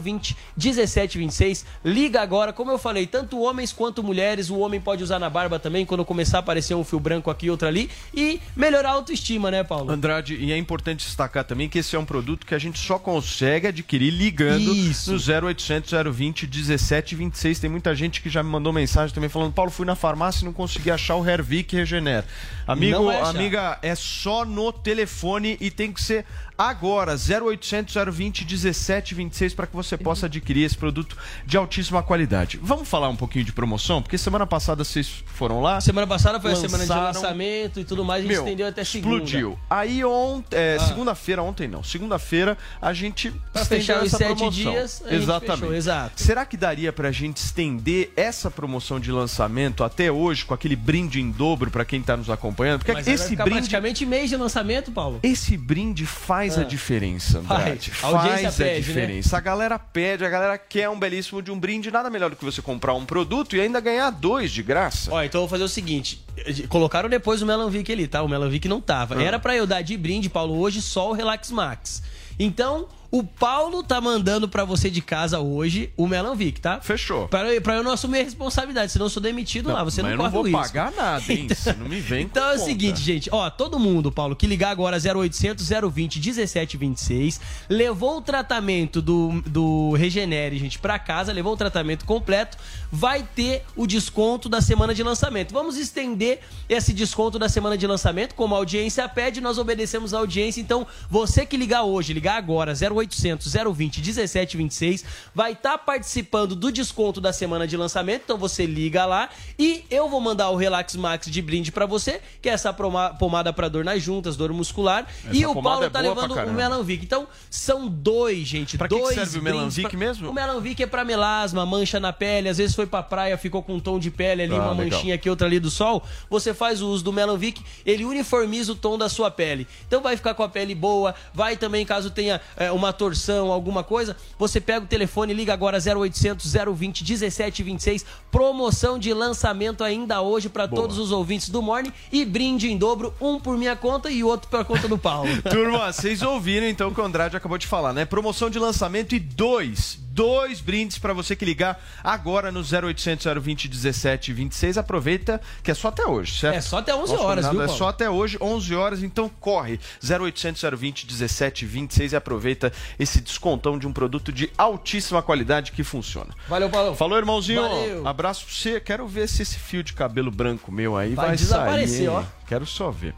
020 1726. Liga agora, como eu falei, tanto homens quanto mulheres, o homem pode usar na barba também, quando começar a aparecer um fio branco aqui e outro ali, e melhorar a autoestima, né, Paulo? Andrade, e é importante destacar também que esse é um produto que a gente só consegue adquirir ligando Isso. no 0800 020 1726. Tem muita gente que já me mandou mensagem também falando: Paulo, fui na farmácia e não consegui achar o Hervic Regener. Amigo, amiga, é só no telefone e tem que ser agora. 0800 020 1726 para que você possa adquirir esse produto de altíssima qualidade. Vamos falar um pouquinho de promoção? Porque semana passada vocês foram lá. Semana passada foi a semana de lançaram- lançamento e tudo mais, a gente Meu, estendeu até segunda. Explodiu. Aí ontem, é, Ah. segunda-feira, ontem não, segunda-feira a gente Pra estendeu fechar os essa sete promoção. dias, a gente Exatamente. fechou, exato. Será que daria pra gente estender essa promoção de lançamento até hoje com aquele brinde em dobro pra quem tá nos acompanhando? Porque Mas esse brinde praticamente mês de lançamento, Paulo. esse brinde faz a Ah. diferença, Andrade. Faz. A Faz a pede, né? diferença. A galera pede, a galera quer um belíssimo de um brinde. Nada melhor do que você comprar um produto e ainda ganhar dois de graça. Ó, então eu vou fazer o seguinte: colocaram depois o Melanvic ali, tá? O Melanvic não tava. Ah. Era pra eu dar de brinde, Paulo, hoje só o Relax Max. Então, O Paulo tá mandando pra você de casa hoje o Melanvic, tá? Fechou. Pra, eu- pra eu não assumir a responsabilidade, senão eu sou demitido lá. Você mas não eu não corre vou o pagar nada, hein? Você não me vem Então é o conta. seguinte, gente. Ó, todo mundo, Paulo, que ligar agora 0800 020 1726, levou o tratamento do, do Regenere, gente, pra casa, levou o tratamento completo, vai ter o desconto da semana de lançamento. Vamos estender esse desconto da semana de lançamento, como a audiência pede, nós obedecemos a audiência. Então, você que ligar hoje, ligar agora 0800 020 1726, vai estar participando do desconto da semana de lançamento. Então, você liga lá e eu vou mandar o Relax Max de brinde pra você, que é essa pomada pra dor nas juntas, dor muscular. Essa e o Paulo é tá levando o. Melanvic. Então, são dois, gente. Pra que que dois serve o Melanvic pra- mesmo? O Melanvic é pra melasma, mancha na pele. Às vezes foi pra praia, ficou com um tom de pele ali, Ah, uma legal. manchinha aqui, outra ali do sol. Você faz o uso do Melanvic, ele uniformiza o tom da sua pele. Então vai ficar com a pele boa, vai também, caso tenha é, uma torção, alguma coisa, você pega o telefone, liga agora 0800 020 1726. Promoção de lançamento ainda hoje pra todos os ouvintes do Morning e brinde em dobro, um por minha conta e outro pra conta do Paulo. Turma, vocês ouviram então o que o Andrade acabou de falar, né? Promoção de lançamento e dois, dois brindes pra você que ligar agora no 0800 020 1726. Aproveita que é só até hoje, certo? É só até 11 Nosso horas, viu, É Paulo? só até hoje, 11 horas, então corre. 0800 020 1726 e aproveita esse descontão de um produto de altíssima qualidade que funciona. Valeu, Paulo. Falou, irmãozinho. Valeu. Abraço pra você. Quero ver se esse fio de cabelo branco meu aí vai, Vai desaparecer, sair. ó. Quero só ver.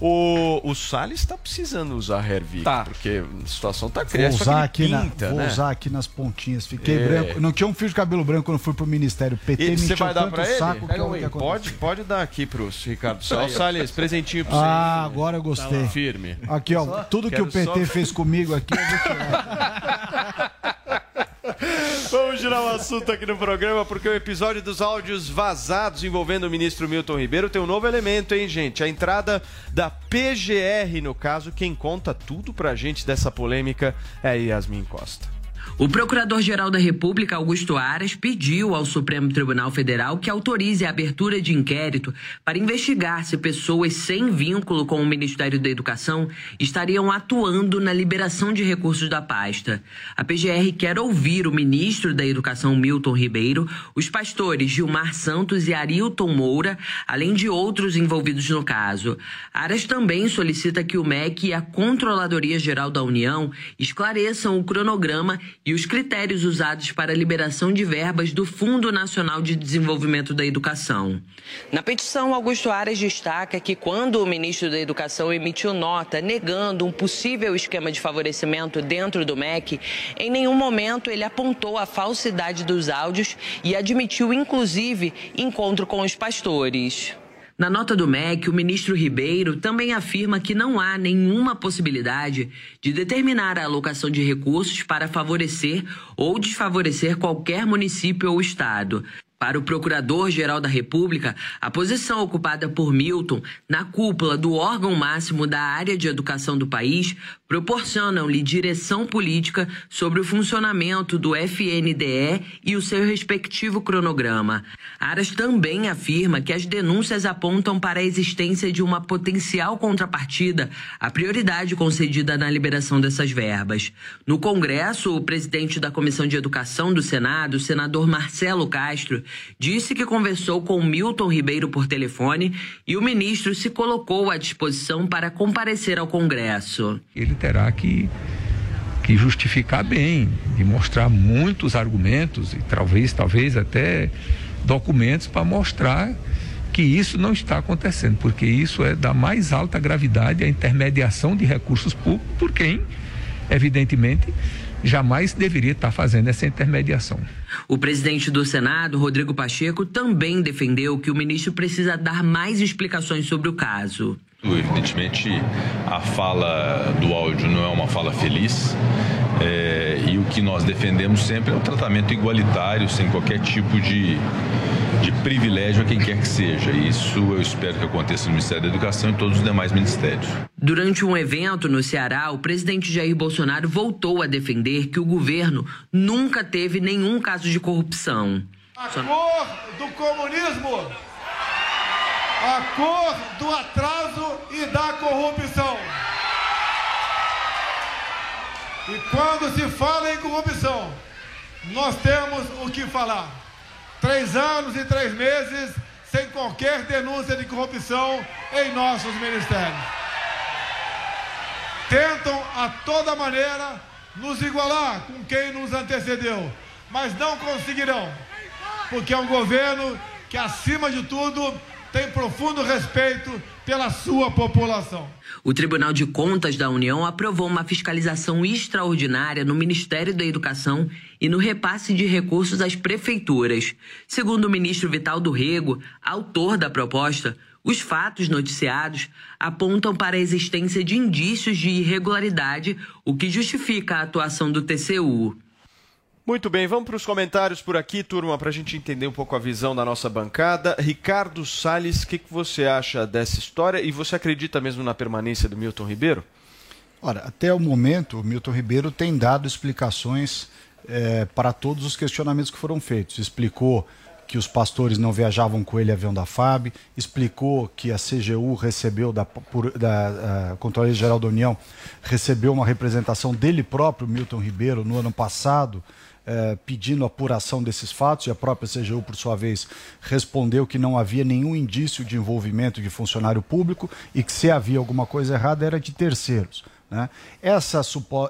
O, o Salles tá precisando usar Hervik, Tá. porque a situação tá Vou crescendo. usar, aqui na, pinta, vou né? usar aqui nas pontinhas. Fiquei É. branco. Não tinha um fio de cabelo branco quando fui pro ministério. PT E me você vai dar o ele? saco que Pega aí. quer Pode, pode dar aqui pros Ricardo Salles. Salles, presentinho pra você. Ah, agora eu gostei. Firme. Aqui, ó, tudo que o PT só- fez comigo aqui, eu vou tirar. Vamos girar o assunto aqui no programa, porque o episódio dos áudios vazados envolvendo o ministro Milton Ribeiro tem um novo elemento, hein, gente? A entrada da PGR, no caso, quem conta tudo pra gente dessa polêmica é Yasmin Costa. O Procurador-Geral da República, Augusto Aras, pediu ao Supremo Tribunal Federal que autorize a abertura de inquérito para investigar se pessoas sem vínculo com o Ministério da Educação estariam atuando na liberação de recursos da pasta. A PGR quer ouvir o ministro da Educação, Milton Ribeiro, os pastores Gilmar Santos e Arilton Moura, além de outros envolvidos no caso. Aras também solicita que o MEC e a Controladoria Geral da União esclareçam o cronograma e os critérios usados para a liberação de verbas do Fundo Nacional de Desenvolvimento da Educação. Na petição, Augusto Aras destaca que quando o ministro da Educação emitiu nota negando um possível esquema de favorecimento dentro do MEC, em nenhum momento ele apontou a falsidade dos áudios e admitiu, inclusive, encontro com os pastores. Na nota do MEC, o ministro Ribeiro também afirma que não há nenhuma possibilidade de determinar a alocação de recursos para favorecer ou desfavorecer qualquer município ou estado. Para o Procurador-Geral da República, a posição ocupada por Milton na cúpula do órgão máximo da área de educação do país proporcionam-lhe direção política sobre o funcionamento do FNDE e o seu respectivo cronograma. Aras também afirma que as denúncias apontam para a existência de uma potencial contrapartida à prioridade concedida na liberação dessas verbas. No Congresso, o presidente da Comissão de Educação do Senado, o senador Marcelo Castro, disse que conversou com Milton Ribeiro por telefone e o ministro se colocou à disposição para comparecer ao Congresso. Ele terá que, que justificar bem, de mostrar muitos argumentos e talvez, talvez até documentos para mostrar que isso não está acontecendo, porque isso é da mais alta gravidade a intermediação de recursos públicos por quem, evidentemente, jamais deveria estar fazendo essa intermediação. O presidente do Senado, Rodrigo Pacheco, também defendeu que o ministro precisa dar mais explicações sobre o caso. Evidentemente, a fala do áudio não é uma fala feliz. é, e o que nós defendemos sempre é o tratamento igualitário, sem qualquer tipo de, de privilégio a quem quer que seja. Isso eu espero que aconteça no Ministério da Educação e todos os demais ministérios. Durante um evento no Ceará, o presidente Jair Bolsonaro voltou a defender que o governo nunca teve nenhum caso de corrupção. A cor do comunismo, a cor do atraso e da corrupção. E quando se fala em corrupção, nós temos o que falar. Três anos e três meses sem qualquer denúncia de corrupção em nossos ministérios. Tentam a toda maneira nos igualar com quem nos antecedeu, mas não conseguirão, porque é um governo que, acima de tudo, tem profundo respeito pela sua população. O Tribunal de Contas da União aprovou uma fiscalização extraordinária no Ministério da Educação e no repasse de recursos às prefeituras. Segundo o ministro Vital do Rego, autor da proposta, os fatos noticiados apontam para a existência de indícios de irregularidade, o que justifica a atuação do TCU. Muito bem, vamos para os comentários por aqui, turma, para a gente entender um pouco a visão da nossa bancada. Ricardo Salles, o que, que você acha dessa história? E você acredita mesmo na permanência do Milton Ribeiro? Ora, até o momento, o Milton Ribeiro tem dado explicações é, para todos os questionamentos que foram feitos. Explicou que os pastores não viajavam com ele avião da FAB, explicou que a CGU recebeu da, por, da Controladoria Geral da União recebeu uma representação dele próprio, Milton Ribeiro, no ano passado, eh, pedindo apuração desses fatos, e a própria CGU, por sua vez, respondeu que não havia nenhum indício de envolvimento de funcionário público e que se havia alguma coisa errada era de terceiros. Né? Essa,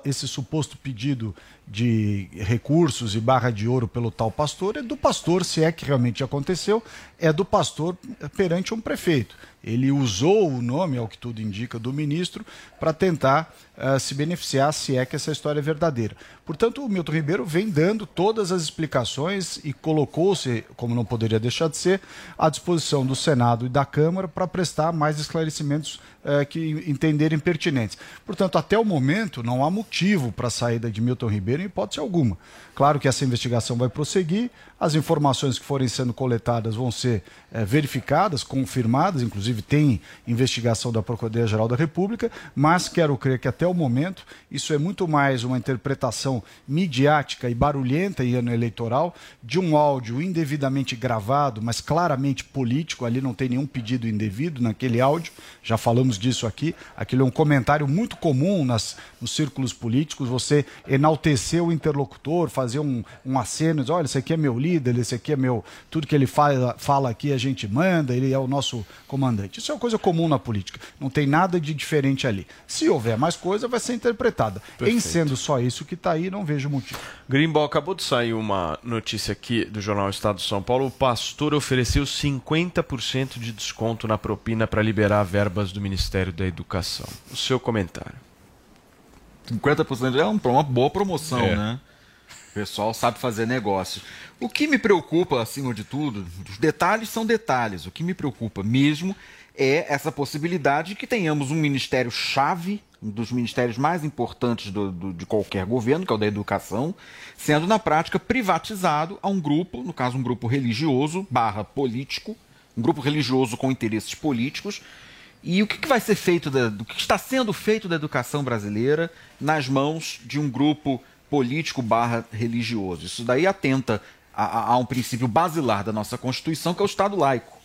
esse suposto pedido de recursos e barra de ouro pelo tal pastor é do pastor, se é que realmente aconteceu, é do pastor perante um prefeito. Ele usou o nome, ao que tudo indica, do ministro para tentar uh, se beneficiar, se é que essa história é verdadeira. Portanto, o Milton Ribeiro vem dando todas as explicações e colocou-se, como não poderia deixar de ser, à disposição do Senado e da Câmara para prestar mais esclarecimentos uh, que entenderem pertinentes. Portanto, até o momento, não há motivo para a saída de Milton Ribeiro em hipótese alguma. Claro que essa investigação vai prosseguir, as informações que forem sendo coletadas vão ser é, verificadas, confirmadas, inclusive tem investigação da Procuradoria-Geral da República, mas quero crer que até o momento isso é muito mais uma interpretação midiática e barulhenta em ano eleitoral de um áudio indevidamente gravado, mas claramente político, ali não tem nenhum pedido indevido naquele áudio, já falamos disso aqui, aquilo é um comentário muito comum nas, nos círculos políticos, você enaltecer o interlocutor, fazer um, um aceno, dizer, olha, esse aqui é meu líder, esse aqui é meu. Tudo que ele fala, fala aqui a gente manda, ele é o nosso comandante. Isso é uma coisa comum na política. Não tem nada de diferente ali. Se houver mais coisa, vai ser interpretada. Perfeito. Em sendo só isso que está aí, não vejo motivo. Grimbal, acabou de sair uma notícia aqui do jornal Estado de São Paulo. O pastor ofereceu 50% de desconto na propina para liberar verbas do Ministério da Educação. O seu comentário. 50% é uma boa promoção, é. né? Pessoal sabe fazer negócio. O que me preocupa, acima de tudo, os detalhes são detalhes. O que me preocupa mesmo é essa possibilidade de que tenhamos um ministério-chave, um dos ministérios mais importantes do, do, de qualquer governo, que é o da educação, sendo na prática privatizado a um grupo, no caso um grupo religioso barra político, um grupo religioso com interesses políticos, e o que, que vai ser feito, da, do que está sendo feito da educação brasileira nas mãos de um grupo político barra religioso? Isso daí atenta a, a, a, um princípio basilar da nossa Constituição, que é o Estado laico.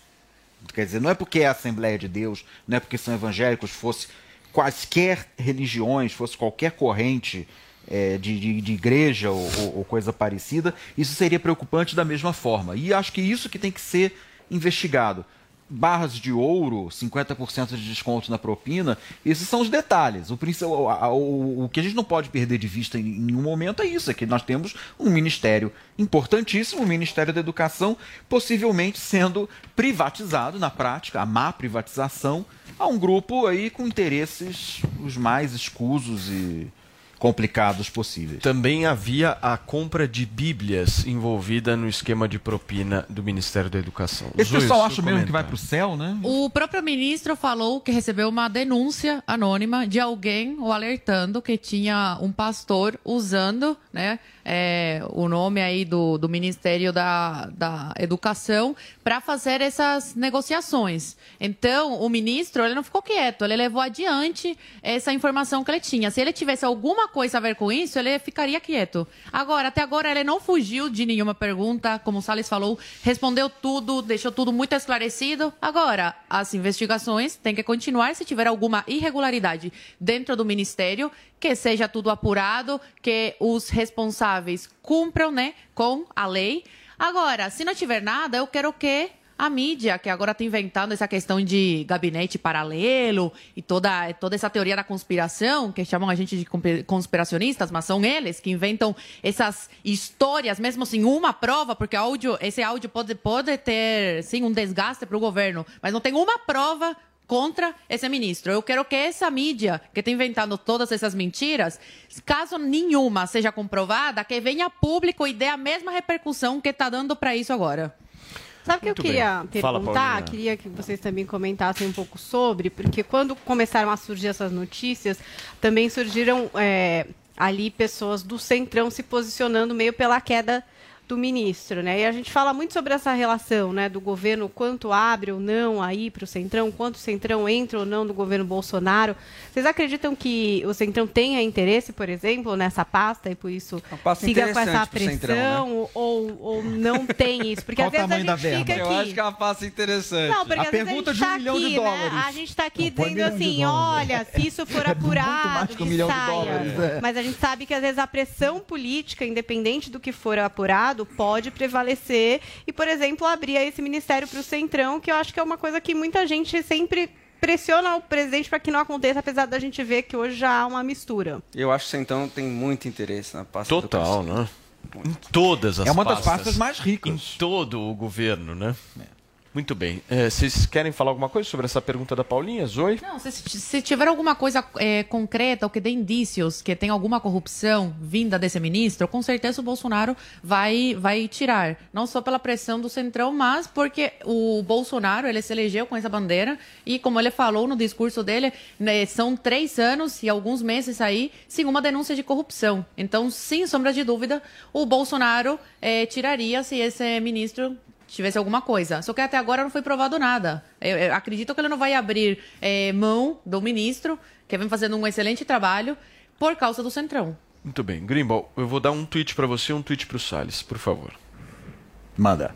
Quer dizer, não é porque é a Assembleia de Deus, não é porque são evangélicos, fosse quaisquer religiões, fosse qualquer corrente é, de, de, de, igreja ou, ou coisa parecida, isso seria preocupante da mesma forma. E acho que isso que tem que ser investigado barras de ouro, 50% de desconto na propina, esses são os detalhes. O, o, o, que a gente não pode perder de vista em nenhum momento é isso, é que nós temos um ministério importantíssimo, o Ministério da Educação, possivelmente sendo privatizado na prática, a má privatização, a um grupo aí com interesses os mais escusos e complicados possíveis. Também havia a compra de bíblias envolvida no esquema de propina do Ministério da Educação. Esse Zuis, pessoal acha mesmo que vai para o céu, né? O próprio ministro falou que recebeu uma denúncia anônima de alguém o alertando que tinha um pastor usando, né, é, o nome aí do, do Ministério da, da Educação para fazer essas negociações. Então, o ministro ele não ficou quieto, ele levou adiante essa informação que ele tinha. Se ele tivesse alguma coisa a ver com isso, ele ficaria quieto. Agora, até agora, ele não fugiu de nenhuma pergunta, como o Salles falou, respondeu tudo, deixou tudo muito esclarecido. Agora, as investigações têm que continuar. Se tiver alguma irregularidade dentro do Ministério, que seja tudo apurado, que os responsáveis cumpram né, com a lei. Agora, se não tiver nada, eu quero que a mídia, que agora está inventando essa questão de gabinete paralelo e toda, toda essa teoria da conspiração, que chamam a gente de conspiracionistas, mas são eles que inventam essas histórias, mesmo sem uma prova, porque áudio, esse áudio pode, pode ter sim um desgaste para o governo, mas não tem uma prova contra esse ministro. Eu quero que essa mídia que está inventando todas essas mentiras, caso nenhuma seja comprovada, que venha público e dê a mesma repercussão que está dando para isso agora. Sabe o que eu queria bem. perguntar? Fala, queria que vocês também comentassem um pouco sobre, porque quando começaram a surgir essas notícias, também surgiram é, ali pessoas do Centrão se posicionando meio pela queda do ministro, né? E a gente fala muito sobre essa relação, né, do governo quanto abre ou não aí para o centrão, quanto o centrão entra ou não do governo Bolsonaro. Vocês acreditam que o centrão tenha interesse, por exemplo, nessa pasta e por isso siga com essa pressão centrão, né? ou, ou não tem isso? Porque Qual às vezes a gente fica aqui. Eu acho que é uma pasta interessante. Não, porque a pergunta a de um tá milhão aqui, de né? dólares. Né? A gente está aqui não, dizendo assim, olha, se isso for é apurado, que um milhão saia. De dólares, é. Mas a gente sabe que às vezes a pressão política, independente do que for apurado pode prevalecer e, por exemplo, abrir esse ministério para o Centrão, que eu acho que é uma coisa que muita gente sempre pressiona o presidente para que não aconteça, apesar da gente ver que hoje já há uma mistura. Eu acho que o Centrão tem muito interesse na pasta Total, né? Em todas as É uma pastas, das pastas mais ricas. Em todo o governo, né? É. Muito bem. É, vocês querem falar alguma coisa sobre essa pergunta da Paulinha, Zoe? Não, se, se tiver alguma coisa é, concreta ou que dê indícios que tem alguma corrupção vinda desse ministro, com certeza o Bolsonaro vai, vai tirar. Não só pela pressão do Centrão, mas porque o Bolsonaro ele se elegeu com essa bandeira e, como ele falou no discurso dele, né, são três anos e alguns meses aí sem uma denúncia de corrupção. Então, sem sombra de dúvida, o Bolsonaro é, tiraria se esse ministro tivesse alguma coisa. Só que até agora não foi provado nada. Eu, eu acredito que ele não vai abrir é, mão do ministro, que vem fazendo um excelente trabalho, por causa do Centrão. Muito bem. Grimbal, eu vou dar um tweet para você e um tweet para o Salles, por favor. Manda.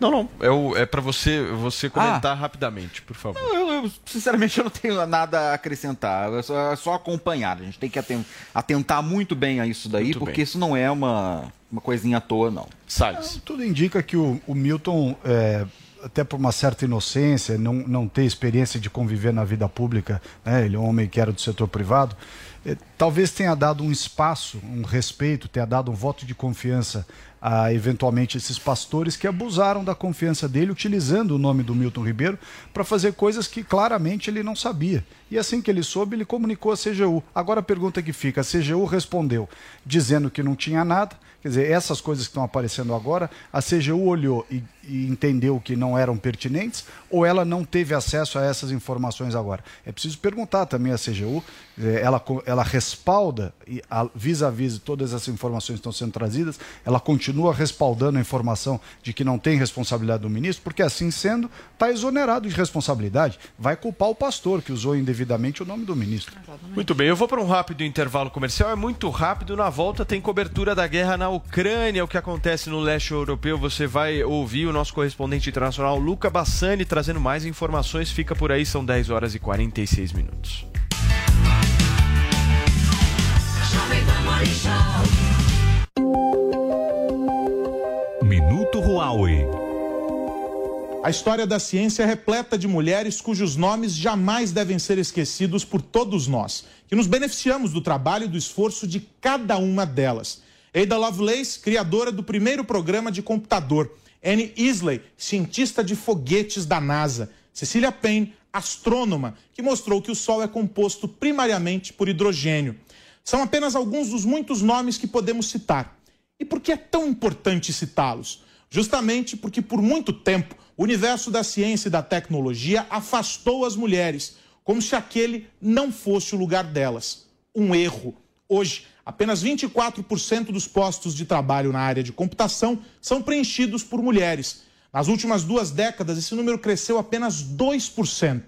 Não, não. É, o, é para você, você comentar ah. rapidamente, por favor. Não, eu, eu, sinceramente, eu não tenho nada a acrescentar. É só, é só acompanhar. A gente tem que atentar muito bem a isso daí, muito porque bem. isso não é uma, uma coisinha à toa, não. Salles. tudo indica que o, o Milton, é, até por uma certa inocência, não, não ter experiência de conviver na vida pública, né? ele é um homem que era do setor privado, talvez tenha dado um espaço, um respeito, tenha dado um voto de confiança a eventualmente esses pastores que abusaram da confiança dele, utilizando o nome do Milton Ribeiro para fazer coisas que claramente ele não sabia. E assim que ele soube, ele comunicou à CGU. Agora a pergunta que fica: a CGU respondeu dizendo que não tinha nada. Quer dizer, essas coisas que estão aparecendo agora, a CGU olhou e, e, entendeu que não eram pertinentes ou ela não teve acesso a essas informações agora? É preciso perguntar também à CGU. Ela, ela respalda, vis-à-vis -vis todas essas informações que estão sendo trazidas, ela continua respaldando a informação de que não tem responsabilidade do ministro, porque assim sendo, está exonerado de responsabilidade. Vai culpar o pastor que usou indevidamente devidamente o nome do ministro. Muito bem, eu vou para um rápido intervalo comercial. É muito rápido. Na volta tem cobertura da guerra na Ucrânia, o que acontece no leste europeu. Você vai ouvir o nosso correspondente internacional, Luca Bassani, trazendo mais informações. Fica por aí, são 10 horas e 46 minutos. Minuto Huawei a história da ciência é repleta de mulheres cujos nomes jamais devem ser esquecidos por todos nós, que nos beneficiamos do trabalho e do esforço de cada uma delas. Ada Lovelace, criadora do primeiro programa de computador. Anne Isley, cientista de foguetes da NASA. Cecilia Payne, astrônoma, que mostrou que o Sol é composto primariamente por hidrogênio. São apenas alguns dos muitos nomes que podemos citar. E por que é tão importante citá-los? Justamente porque por muito tempo o universo da ciência e da tecnologia afastou as mulheres, como se aquele não fosse o lugar delas. Um erro. Hoje, apenas 24% dos postos de trabalho na área de computação são preenchidos por mulheres. Nas últimas duas décadas, esse número cresceu apenas 2%.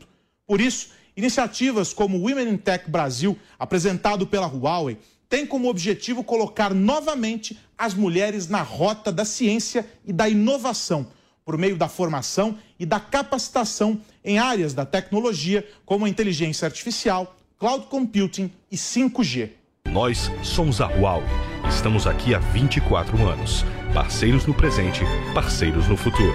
Por isso, Iniciativas como o Women in Tech Brasil, apresentado pela Huawei, tem como objetivo colocar novamente as mulheres na rota da ciência e da inovação, por meio da formação e da capacitação em áreas da tecnologia, como a inteligência artificial, cloud computing e 5G. Nós somos a Huawei. Estamos aqui há 24 anos. Parceiros no presente, parceiros no futuro.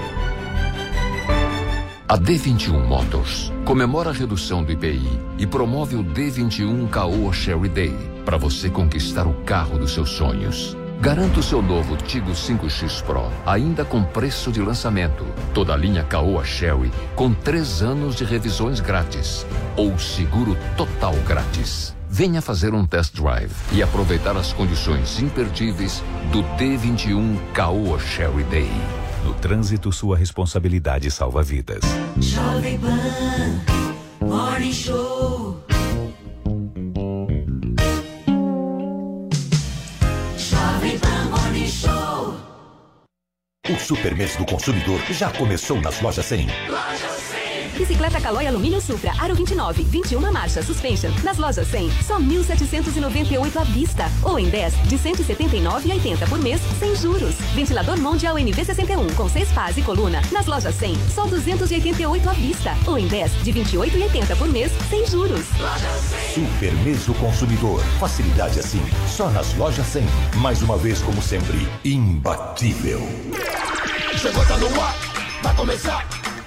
A D21 Motors comemora a redução do IPI e promove o D21 Caoa Sherry Day para você conquistar o carro dos seus sonhos. Garanta o seu novo Tigo 5X Pro, ainda com preço de lançamento. Toda a linha Caoa Sherry com três anos de revisões grátis ou seguro total grátis. Venha fazer um test drive e aproveitar as condições imperdíveis do D21 Caoa Sherry Day. No trânsito, sua responsabilidade salva vidas. Jovem Pan Morning Show. Jovem Pan Morning Show. O Super Mês do Consumidor já começou nas lojas 100. Loja 100. Bicicleta Calói Alumínio Supra, Aro 29, 21 marcha, suspension. Nas lojas 100, só 1.798 à vista. Ou em 10, de 179,80 por mês, sem juros. Ventilador Mondial NV61, com 6 pás e coluna. Nas lojas 100, só 288 à vista. Ou em 10, de 28,80 por mês, sem juros. Super Mês do Consumidor. Facilidade assim, só nas lojas 100. Mais uma vez, como sempre, imbatível. Chegou, tá no ar, vai começar.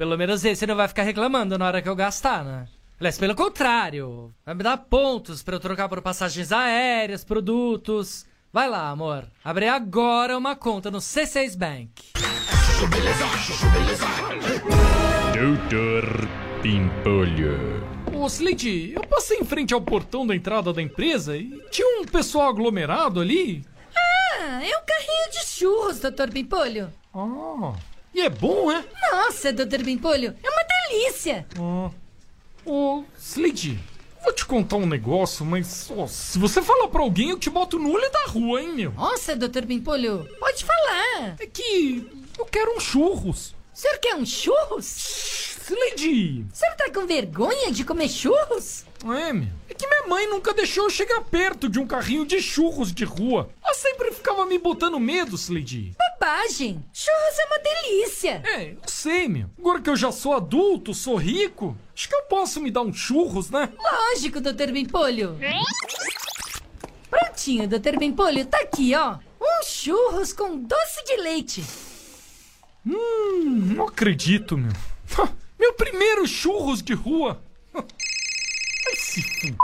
Pelo menos esse não vai ficar reclamando na hora que eu gastar, né? Aliás, pelo contrário, vai me dar pontos pra eu trocar por passagens aéreas, produtos. Vai lá, amor. Abre agora uma conta no C6 Bank. Doutor Pimpolho. Ô, Slade, eu passei em frente ao portão da entrada da empresa e tinha um pessoal aglomerado ali. Ah, é um carrinho de churros, doutor Pimpolho. Ah, e é bom, é? Nossa, doutor Pimpolho, é uma delícia. Ah. Ô, Slade, vou te contar um negócio, mas ó, se você falar pra alguém, eu te boto no olho da rua, hein, meu? Nossa, doutor Pimpolho, pode falar. É que eu quero um churros. O senhor quer um churros? Slade! O senhor tá com vergonha de comer churros? É, meu. É que minha mãe nunca deixou eu chegar perto de um carrinho de churros de rua. Ela sempre ficava me botando medo, Slade. Bobagem! Churros é uma delícia! É, eu sei, meu. Agora que eu já sou adulto, sou rico, acho que eu posso me dar um churros, né? Lógico, doutor Bimpolho. Prontinho, doutor Bimpolho, tá aqui, ó. Um churros com doce de leite. Hum, não acredito, meu. Meu primeiro churros de rua. Ai, se f...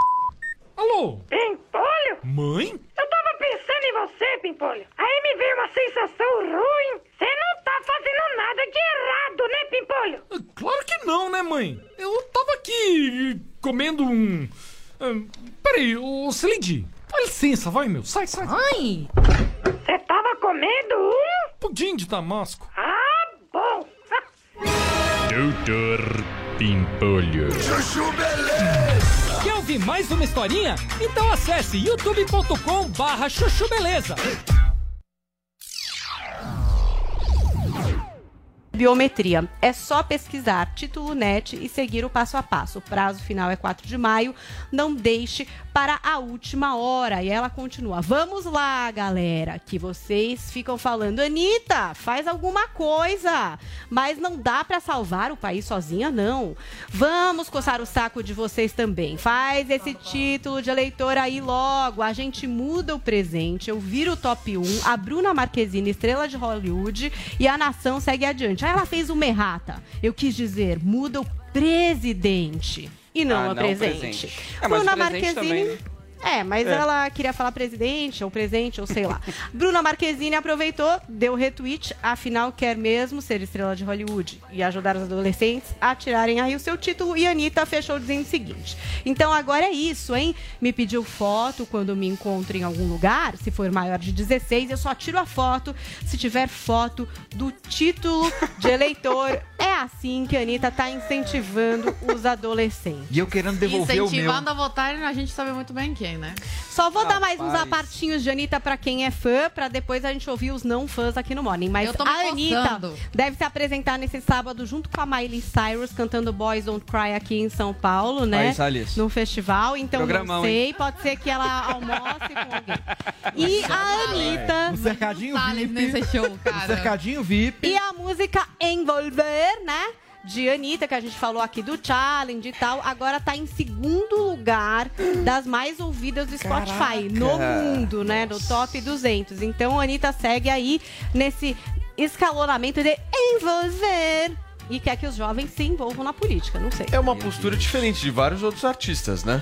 Alô? Pimpolho? Mãe? Eu tava pensando em você, Pimpolho. Aí me veio uma sensação ruim. Você não tá fazendo nada de errado, né, Pimpolho? Claro que não, né, mãe? Eu tava aqui comendo um. Ah, peraí, ô Celide, dá licença, vai, meu. Sai, sai. Ai! Você tava comendo um? Pudim de damasco. Ah, bom. Doutor Pimpolho. Chuchu Beleza. Mais uma historinha? Então acesse youtube.com barra chuchu beleza. Biometria. É só pesquisar título net e seguir o passo a passo. O prazo final é 4 de maio. Não deixe para a última hora. E ela continua: Vamos lá, galera, que vocês ficam falando, Anitta, faz alguma coisa. Mas não dá para salvar o país sozinha, não. Vamos coçar o saco de vocês também. Faz esse título de eleitor aí logo. A gente muda o presente. Eu viro o top 1. A Bruna Marquezine, estrela de Hollywood. E a nação segue adiante. Ela fez uma errata. Eu quis dizer, muda o presidente. E não Ah, o não presente. presente. É, Bruna Marquezine. também, né? É, mas É. ela queria falar presidente, ou presente, ou sei lá. Bruna Marquezine aproveitou, deu retweet, afinal quer mesmo ser estrela de Hollywood e ajudar os adolescentes a tirarem aí o seu título. E a Anitta fechou dizendo o seguinte: Então agora é isso, hein? Me pediu foto quando me encontro em algum lugar, se for maior de 16, eu só tiro a foto se tiver foto do título de eleitor. É assim que a Anitta tá incentivando os adolescentes. E eu querendo devolver o meu. Incentivando a votar, a gente sabe muito bem quem, né? Só vou dar mais uns Rapaz. apartinhos de Anitta pra quem é fã, pra depois a gente ouvir os não fãs aqui no Morning. Mas Eu tô me a Anitta deve se apresentar nesse sábado junto com a Miley Cyrus, cantando Boys Don't Cry aqui em São Paulo, né? Aí. No festival. Então Programão, não sei, pode ser que ela almoce com alguém. E a Anitta. No cercadinho Salles VIP. nesse show, cara. cercadinho VIP. E a música Envolver, né? De Anitta, que a gente falou aqui do Challenge e tal, agora tá em segundo lugar das mais ouvidas do Spotify no mundo, né? No top 200. Então a Anitta segue aí nesse escalonamento de envolver e quer que os jovens se envolvam na política, não sei. É uma postura diferente de vários outros artistas, né?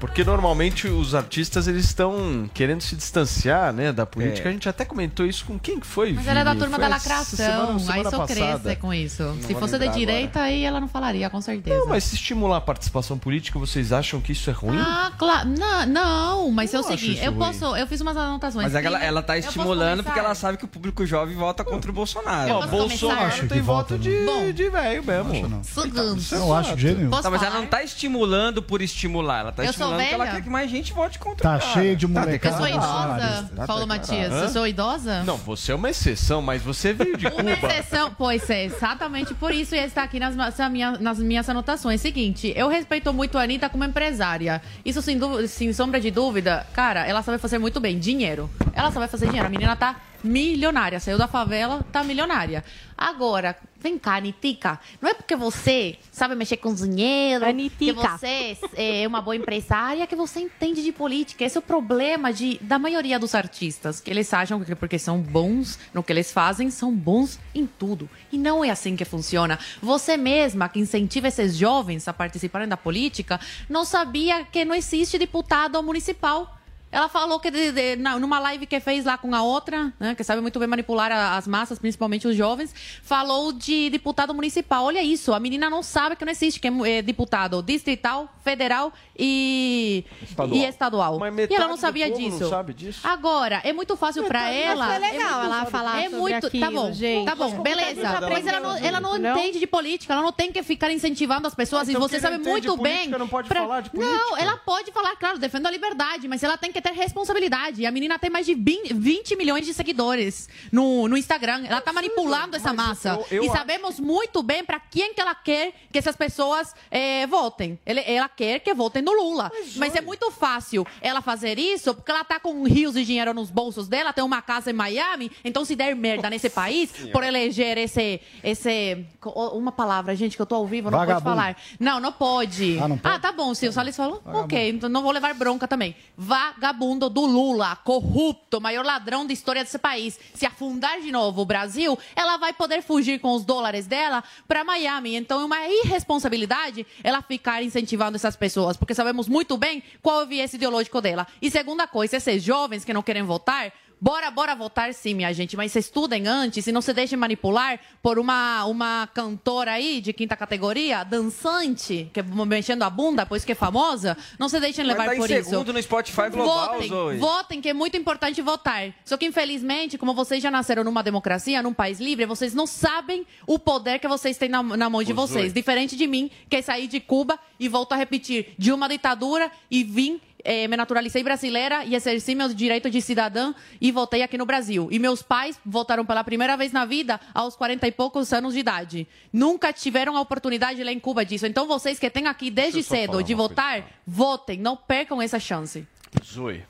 Porque normalmente os artistas eles estão querendo se distanciar, né, da política. É. A gente até comentou isso com quem que foi? Mas ela é da Vini? turma Foi da lacração. semana- aí semana só passada. cresce com isso. Não Se fosse de lembrar direita, aí ela não falaria, com certeza. Não, mas se estimular a participação política, vocês acham que isso é ruim? Ah, claro. Não, não, mas é o acho seguinte, eu ruim. posso. Eu fiz umas anotações. Mas é ela, ela tá estimulando porque ela sabe que o público jovem vota contra o Bolsonaro. Eu posso começar? tem voto de, de velho mesmo. Segundo. Não acho de jeito nenhum. Tá, mas ela não tá estimulando por estimular, ela tá Eu sou estimulando porque ela velha? quer que mais gente vote contra Tá o cara. cheio de Eu molecada. sou idosa, Tá Paulo. Matias. Hã? Eu sou idosa? Não, você é uma exceção, mas você veio de Uma Cuba. exceção, pois é, exatamente por isso e está aqui nas, ma- na minha- nas minhas anotações. Seguinte, eu respeito muito a Anitta como empresária. Isso sem, dú- sem sombra de dúvida, cara, ela sabe fazer muito bem. Dinheiro. Ela sabe fazer dinheiro. A menina tá milionária. Saiu da favela, tá milionária. Agora, vem cá, Anitica. Não é porque você sabe mexer com dinheiro, que Anitica. você é uma boa empresária, que você entende de política. Esse é o problema de, da maioria dos artistas. Que eles acham que porque são bons no que eles fazem, são bons em tudo. E não é assim que funciona. Você mesma, que incentiva esses jovens a participarem da política, não sabia que não existe deputado municipal. Ela falou que de- de- na- numa live que fez lá com a outra, né, que sabe muito bem manipular a- as massas, principalmente os jovens, falou de deputado municipal. Olha isso, a menina não sabe que não existe que é, é deputado distrital, federal e Estadual. e estadual. Mas E ela não sabia povo não disso. sabe disso. Agora, é muito fácil pra ela. Mas foi legal é muito- ela falar É sobre muito, tá aquilo, bom, gente. tá bom, beleza. tá Mas ela não, ela não Não? entende de política, ela não tem que ficar incentivando as pessoas. Então e você sabe não muito de bem. política não pode falar de Não, política? ela pode falar, claro, defendo a liberdade, mas ela tem que ter responsabilidade. E a menina tem mais de 20, 20 milhões de seguidores no, no Instagram. Ela tá manipulando essa massa. eu- eu e sabemos muito bem pra quem que ela quer que essas pessoas eh, votem. Ele- ela quer que votem no Lula. Mas, é muito fácil ela fazer isso porque ela tá com rios de dinheiro nos bolsos dela, tem uma casa em Miami. Então, se der merda nesse país, por eleger esse. esse uma palavra, gente, que eu tô ao vivo, não pode Vagabundo. falar. Não, não pode. Ah, não pode? tá bom, se o Salles falou, ok, então não vou levar bronca também. Vagabundo do Lula, corrupto, maior ladrão da história desse país. Se afundar de novo o Brasil, ela vai poder fugir com os dólares dela para Miami. Então é uma irresponsabilidade ela ficar incentivando essas pessoas, porque sabemos muito bem qual é o viés ideológico dela. E segunda coisa, esses jovens que não querem votar, Bora, bora votar sim, minha gente, mas estudem antes e não se deixem manipular por uma, uma cantora aí de quinta categoria, dançante, que é mexendo a bunda, pois que é famosa. Não se deixem levar tá por isso. segundo no Spotify Global, votem, Zoe. votem, que é muito importante votar. Só que, infelizmente, como vocês já nasceram numa democracia, num país livre, vocês não sabem o poder que vocês têm na, na mão de Ô, vocês. Zoe. Diferente de mim, que saí de Cuba e volto a repetir, de uma ditadura e vim eh, me naturalizei brasileira e exerci meu direito de cidadã e voltei aqui no Brasil. E meus pais votaram pela primeira vez na vida aos 40 e poucos anos de idade. Nunca tiveram a oportunidade lá em Cuba disso. Então vocês que têm aqui desde cedo de votar, votem, não percam essa chance. Zoe,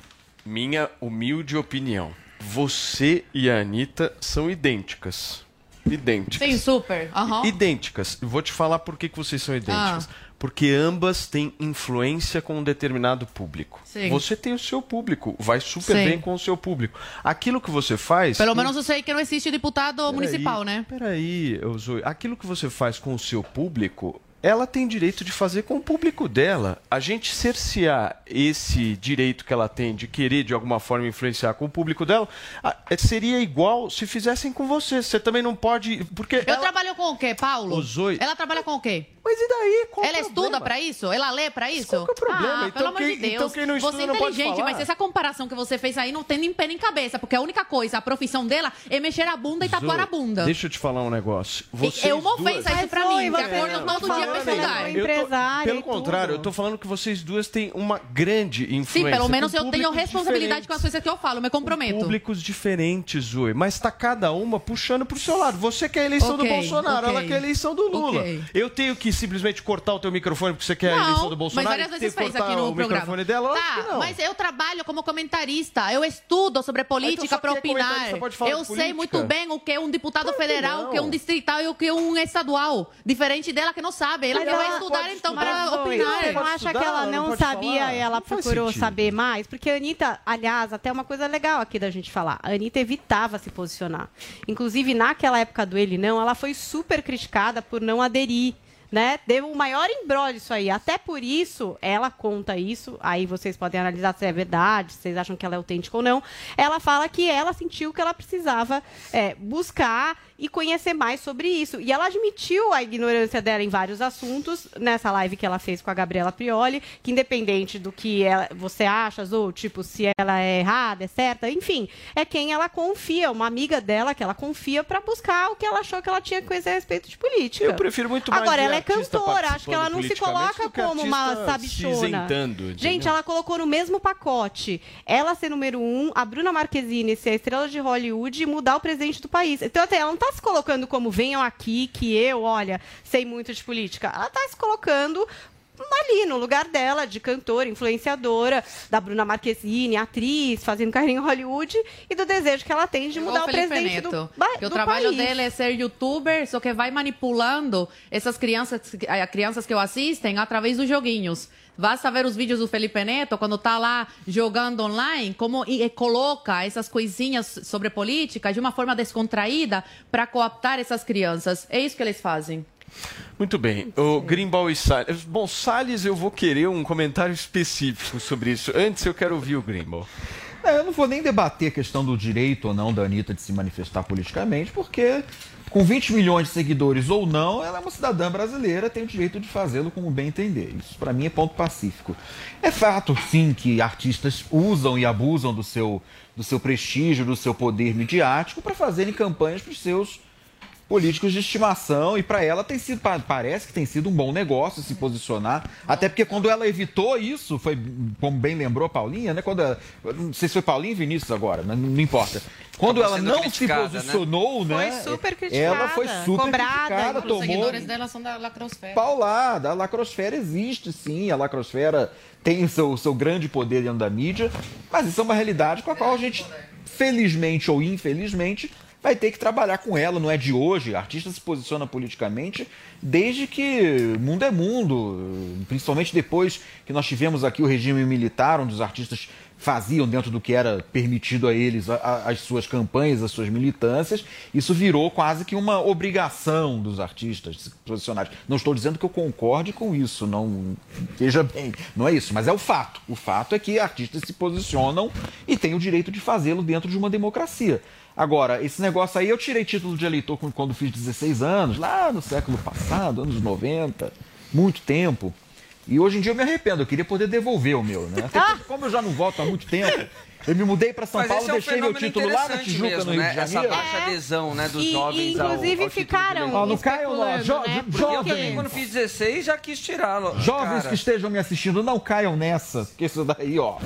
minha humilde opinião. Você e a Anitta são idênticas. Idênticas. Sim, super. Aham. Idênticas. Vou te falar por que, que vocês são idênticas. Ah. Porque ambas têm influência com um determinado público. Sim. Você tem o seu público, vai super Sim. bem com o seu público. Aquilo que você faz. Pelo com- menos eu sei que não existe deputado municipal, né? Peraí, Zoe, aquilo que você faz com o seu público, ela tem direito de fazer com o público dela. A gente cercear esse direito que ela tem de querer, de alguma forma, influenciar com o público dela, é- seria igual se fizessem com você. Você também não pode. Porque. Eu trabalho com o quê, Paulo? Ô, Zoe- Ela trabalha com o quê? Mas e daí? Qual Ela o estuda pra isso? Ela lê pra isso? Qual que é o problema? Ah, Então pelo amor quem- de Deus. então quem não estuda Você é não pode inteligente, falar. mas essa comparação que você fez aí não tem nem pé nem cabeça, porque a única coisa, a profissão dela é mexer a bunda e tatuar a bunda. Deixa eu te falar um negócio. Vocês é uma ofensa duas- isso pra mim, que acordam todo dia Eu tô- pelo contrário, eu tô falando que vocês duas têm uma grande Sim, influência. pelo menos com eu tenho responsabilidade com as coisas que eu falo, me comprometo. públicos diferentes, Zoe, mas tá cada uma puxando pro seu lado. Você quer a eleição Ok, do Bolsonaro, ok. ela quer a eleição do Lula. Ok. Eu tenho que simplesmente cortar o teu microfone porque você quer a Não, eleição do Bolsonaro? mas várias vezes fez cortar aqui no o programa. microfone dela? Tá, não. mas eu trabalho como comentarista, eu estudo sobre política Então é opinar. Eu sei muito bem o que é um deputado federal, o que é um distrital e o que é um estadual. Diferente dela que não sabe. Ela Mas vai ela estudar então para opinar. Não acha que ela não, sabia e ela procurou saber mais? Porque a Anitta, aliás, até uma coisa legal aqui da gente falar. A Anitta evitava se posicionar. Inclusive, naquela época do Ele Não, ela foi super criticada por não aderir. Né? Deu um maior embrólio isso aí. Até por isso, ela conta isso. Aí vocês podem analisar se é verdade, se vocês acham que ela é autêntica ou não. Ela fala que ela sentiu que ela precisava é, buscar e conhecer mais sobre isso. E ela admitiu a ignorância dela em vários assuntos nessa live que ela fez com a Gabriela Prioli, que independente do que ela- você acha, ou tipo, se ela é errada, é certa, enfim, é quem ela confia, uma amiga dela que ela confia para buscar o que ela achou que ela tinha que conhecer a respeito de política. Eu prefiro muito mais Agora, ela é cantora, acho que ela não se coloca como uma sabichona. Gente, ela colocou no mesmo pacote ela ser número um, a Bruna Marquezine ser a estrela de Hollywood e mudar o presidente do país. Então, até ela não tá se colocando como venham aqui, que eu, olha, sei muito de política. Ela tá se colocando ali no lugar dela, de cantora, influenciadora, da Bruna Marquezine, atriz, fazendo carreira em Hollywood, e do desejo que ela tem de mudar Igual o Felipe presidente Neto, do, ba- que o trabalho país. dele é ser youtuber, só que vai manipulando essas crianças, eh, crianças que o assistem através dos joguinhos. Basta ver os vídeos do Felipe Neto, quando tá lá jogando online, como e, e coloca essas coisinhas sobre política de uma forma descontraída para cooptar essas crianças. É isso que eles fazem. Muito bem. O Greenball e Salles. Bom, Salles, eu vou querer um comentário específico sobre isso. Antes, eu quero ouvir o Greenball. É, eu não vou nem debater a questão do direito ou não da Anitta de se manifestar politicamente, porque com 20 milhões de seguidores ou não, ela é uma cidadã brasileira, tem o direito de fazê-lo como bem entender. Isso para mim é ponto pacífico. É fato, sim, que artistas usam e abusam do seu, do seu prestígio, do seu poder midiático para fazerem campanhas para os seus políticos de estimação e para ela tem sido pa- parece que tem sido um bom negócio se posicionar até porque quando ela evitou isso foi como bem lembrou a Paulinha né quando ela, não sei se foi Paulinha e Vinícius agora né? não, não importa quando Acabou ela não se né? posicionou né, Foi super criticada, ela foi super cobrada, criticada Os tomou seguidores dela são da lacrosfera. paulada. A lacrosfera existe, sim. A lacrosfera tem o seu, o seu grande poder dentro da mídia, mas isso é uma realidade com a qual a gente, felizmente ou infelizmente, vai ter que trabalhar com ela. Não é de hoje. Artista se posiciona politicamente desde que mundo é mundo, principalmente depois que nós tivemos aqui o regime militar, onde os artistas faziam dentro do que era permitido a eles as suas campanhas, as suas militâncias, isso virou quase que uma obrigação dos artistas se posicionarem. Não estou dizendo que eu concorde com isso, não veja bem, não é isso, mas é o fato. O fato é que artistas se posicionam e têm o direito de fazê-lo dentro de uma democracia. Agora, esse negócio aí, eu tirei título de eleitor quando- fiz 16 anos, lá no século passado, anos 90, muito tempo. E hoje em dia eu me arrependo, eu queria poder devolver o meu, né? Até porque, como eu já não voto há muito tempo, Eu me mudei para São Mas Paulo, é um deixei meu título lá na Tijuca, mesmo, no Rio né? de Essa Janeiro. baixa adesão né, dos E- jovens e, ao- ao inclusive de ficaram. Ó, não caiam, especulando, jo- né? jo- Porque- Eu também, quando fiz 16, já quis tirá-lo. Jovens cara. que estejam me assistindo, não caiam nessa, porque isso daí, ó.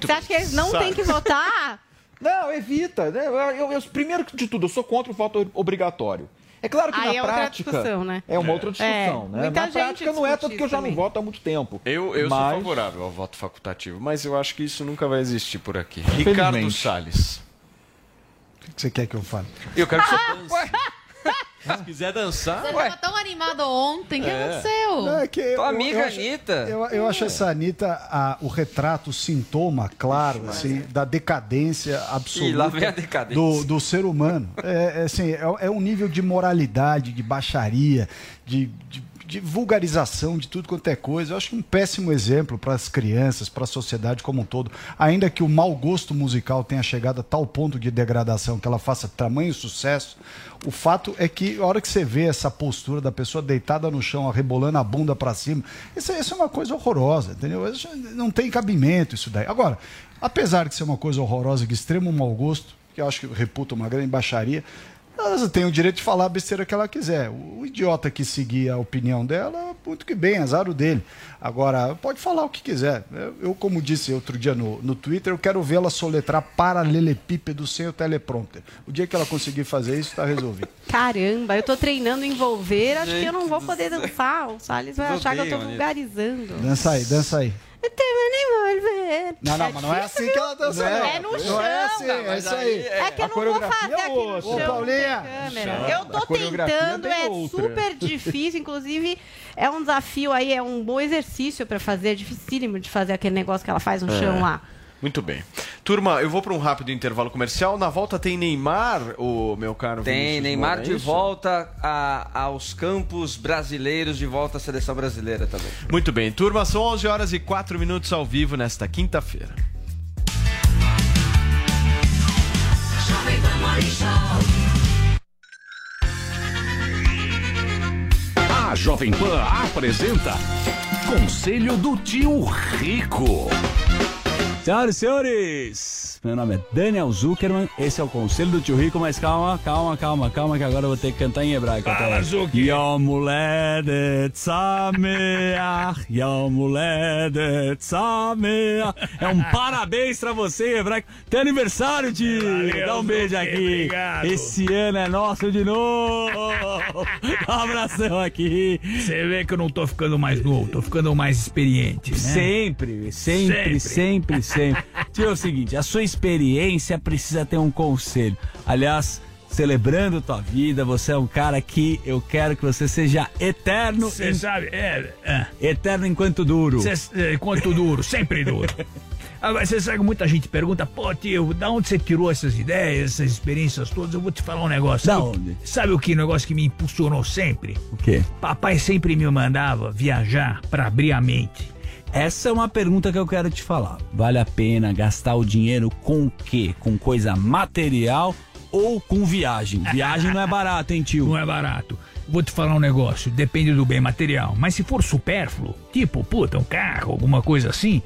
Você acha que eles não têm que votar? Não, evita. Né? Eu, eu- eu- primeiro de tudo, eu sou contra o voto obrigatório. É claro que Aí na é outra prática discussão, né? é uma outra discussão, É, né? muita Na prática não é tanto que eu já isso não voto há muito tempo. Eu, eu Mas- sou favorável ao voto facultativo, mas eu acho que isso nunca vai existir por aqui. Ricardo Salles. O que você quer que eu fale? Eu quero que você dance. Se quiser dançar. Você tava tão animado ontem, o que É. aconteceu? Não, é que eu- Tua amiga eu acho- Anitta. Eu, eu acho essa Anitta a- o retrato, o sintoma, claro, assim, da decadência absoluta Ih, lá vem a decadência. Do, do ser humano. É, é, assim, é, é um nível de moralidade, de baixaria, de, de- de vulgarização de tudo quanto é coisa. Eu acho um péssimo exemplo para as crianças, para a sociedade como um todo. Ainda que o mau gosto musical tenha chegado a tal ponto de degradação que ela faça tamanho sucesso, o fato é que a hora que você vê essa postura da pessoa deitada no chão, rebolando a bunda para cima, isso, isso é uma coisa horrorosa, entendeu? Isso não tem cabimento isso daí. Agora, apesar de ser uma coisa horrorosa, de extremo mau gosto, que eu acho que reputa uma grande baixaria, ela tem o direito de falar a besteira que ela quiser. O idiota que seguir a opinião dela, muito que bem, azar o dele. Agora, pode falar o que quiser. Eu, como disse outro dia no, no Twitter, eu quero vê-la soletrar paralelepípedo sem o teleprompter. O dia que ela conseguir fazer isso, está resolvido. Caramba, eu tô treinando envolver, acho que eu Gente não vou poder dançar. O Salles vai achar que eu tô Odeio, vulgarizando. Dança aí, dança aí. Eu tenho envolver. Não, não, mas não é assim que ela dança, Não não. é no Não chão. é assim, é isso aí. É que A eu não vou fazer é aqui no chão. Ô, não Paulinha. Eu tô tentando, é é super difícil. Inclusive, é um desafio aí, é um bom exercício pra fazer. É dificílimo de fazer aquele negócio que ela faz no É. chão lá. Muito bem. Turma, eu vou para um rápido intervalo comercial. Na volta tem Neymar, o meu caro Tem Vinícius Neymar Moura, é de isso? volta a- aos campos brasileiros, de volta à seleção brasileira também. Muito bem. Turma, são 11 horas e 4 minutos ao vivo nesta quinta-feira. A Jovem Pan apresenta Conselho do Tio Rico. Senhoras e senhores, meu nome é Daniel Zuckerman, esse é o Conselho do Tio Rico, mas calma, calma, calma, calma, que agora eu vou ter que cantar em hebraico. Fala, até. Zuki. Yom Uledet Sameach, Yom Uledet Sameach. É um parabéns pra você, em hebraico. Tem aniversário, tio. Valeu, Dá um beijo aqui. obrigado. Esse ano é nosso de novo. Dá um abração aqui. Você vê que eu não tô ficando mais novo, tô ficando mais experiente, né? Sempre, sempre, sempre, sempre. Tio, é o seguinte, a sua experiência precisa ter um conselho. Aliás, celebrando tua vida, você é um cara que eu quero que você seja eterno. Você sabe, é, é. Eterno enquanto duro. Cê, é, quanto duro, sempre duro. Agora, você sabe que muita gente pergunta, pô, tio, da onde você tirou essas ideias, essas experiências todas? Eu vou te falar um negócio. Da Sabe- onde? Sabe o que negócio que me impulsionou sempre? O quê? Papai sempre me mandava viajar pra abrir a mente. Essa é uma pergunta que eu quero te falar. Vale a pena gastar o dinheiro com o quê? Com coisa material ou com viagem? Viagem não é barato, hein, tio? Não é barato. Vou te falar um negócio, depende do bem material. Mas se for supérfluo, tipo, puta, um carro, alguma coisa assim,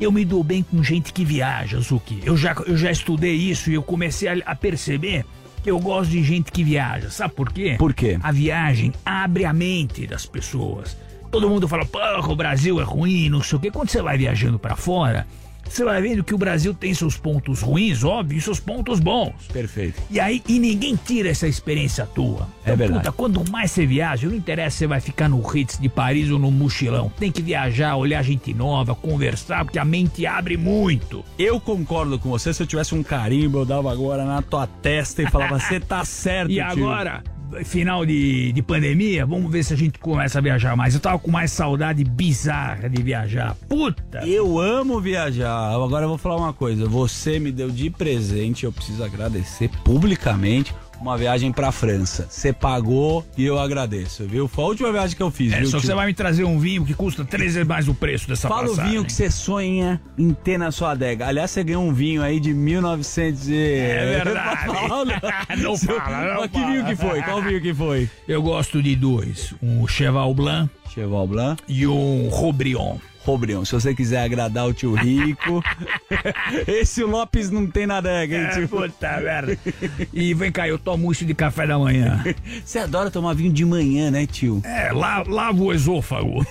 eu me dou bem com gente que viaja, Zuki. Eu já, eu já estudei isso e eu comecei a, a perceber que eu gosto de gente que viaja. Sabe por quê? Por quê? A viagem abre a mente das pessoas. Todo mundo fala, porra, o Brasil é ruim, não sei o quê. Quando você vai viajando pra fora, você vai vendo que o Brasil tem seus pontos ruins, óbvio, e seus pontos bons. Perfeito. E aí, e ninguém tira essa experiência tua. É verdade. Puta, quanto mais você viaja, não interessa se você vai ficar no Ritz de Paris ou no mochilão. Tem que viajar, olhar gente nova, conversar, porque a mente abre muito. Eu concordo com você. Se eu tivesse um carimbo, eu dava agora na tua testa e falava: você tá certo, E tio." agora, final de, de pandemia, vamos ver se a gente começa a viajar mais. Eu tava com mais saudade bizarra de viajar. Puta! Eu amo viajar. Agora eu vou falar uma coisa. Você me deu de presente, eu preciso agradecer publicamente uma viagem pra França. Você pagou e eu agradeço, viu? Foi a última viagem que eu fiz, É, viu? só que você vai me trazer um vinho que custa três vezes mais o preço dessa Fala o passagem. vinho que você sonha em ter na sua adega. Aliás, você ganhou um vinho aí de 1900 e... É verdade. Não? não fala, não Mas que fala. vinho que foi? Qual vinho que foi? Eu gosto de dois. Um Cheval Blanc Cheval Blanc. E um Robrion. Robrion, se você quiser agradar o tio Rico. Esse Lopes não tem nada, hein, É, tio? puta merda. E vem cá, eu tomo isso de café da manhã. Você adora tomar vinho de manhã, né, tio? É, la, lava o esôfago.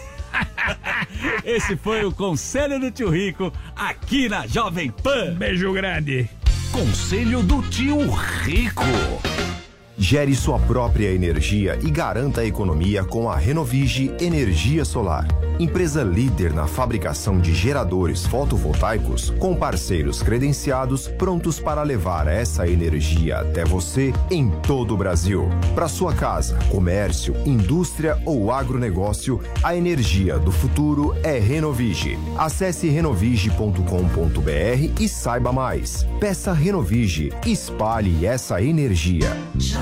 Esse foi o Conselho do Tio Rico aqui na Jovem Pan. Beijo grande. Conselho do Tio Rico. Gere sua própria energia e garanta a economia com a Renovige Energia Solar. Empresa líder na fabricação de geradores fotovoltaicos com parceiros credenciados prontos para levar essa energia até você em todo o Brasil. Para sua casa, comércio, indústria ou agronegócio, a energia do futuro é Renovige. Acesse renovige.com.br e saiba mais. Peça Renovige. Espalhe essa energia.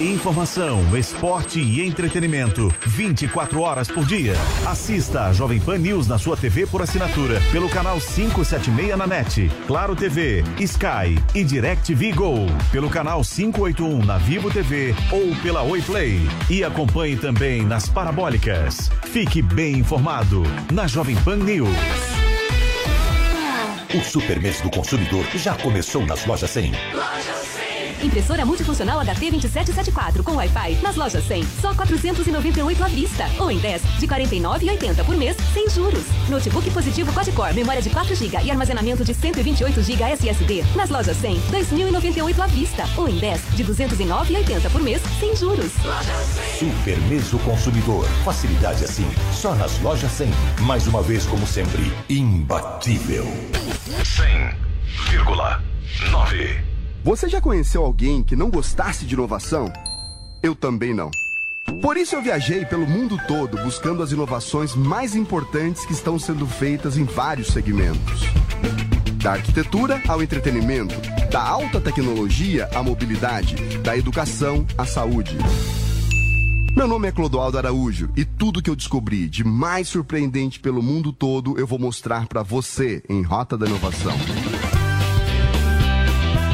Informação, esporte e entretenimento. 24 horas por dia. Assista a Jovem Pan News na sua TV por assinatura. Pelo canal 576 na NET. Claro TV, Sky e DirecTV Go. Pelo canal 581 na Vivo TV ou pela Oi Play. E acompanhe também nas parabólicas. Fique bem informado na Jovem Pan News. O Super Mês do Consumidor já começou nas lojas 100. Impressora multifuncional HT2774 com Wi-Fi nas lojas 100, só 498 à vista. Ou em 10, de 49,80 por mês, sem juros. Notebook positivo quad-core, memória de 4 GB e armazenamento de 128 GB SSD. Nas lojas 100, 2.098 à vista. Ou em 10, de 209,80 por mês, sem juros. Super Mês do Consumidor. Facilidade assim, só nas lojas 100. Mais uma vez, como sempre, imbatível. 100,9. Você já conheceu alguém que não gostasse de inovação? Eu também não. Por isso eu viajei pelo mundo todo buscando as inovações mais importantes que estão sendo feitas em vários segmentos. Da arquitetura ao entretenimento, da alta tecnologia à mobilidade, da educação à saúde. Meu nome é Clodoaldo Araújo e tudo que eu descobri de mais surpreendente pelo mundo todo eu vou mostrar para você em Rota da Inovação.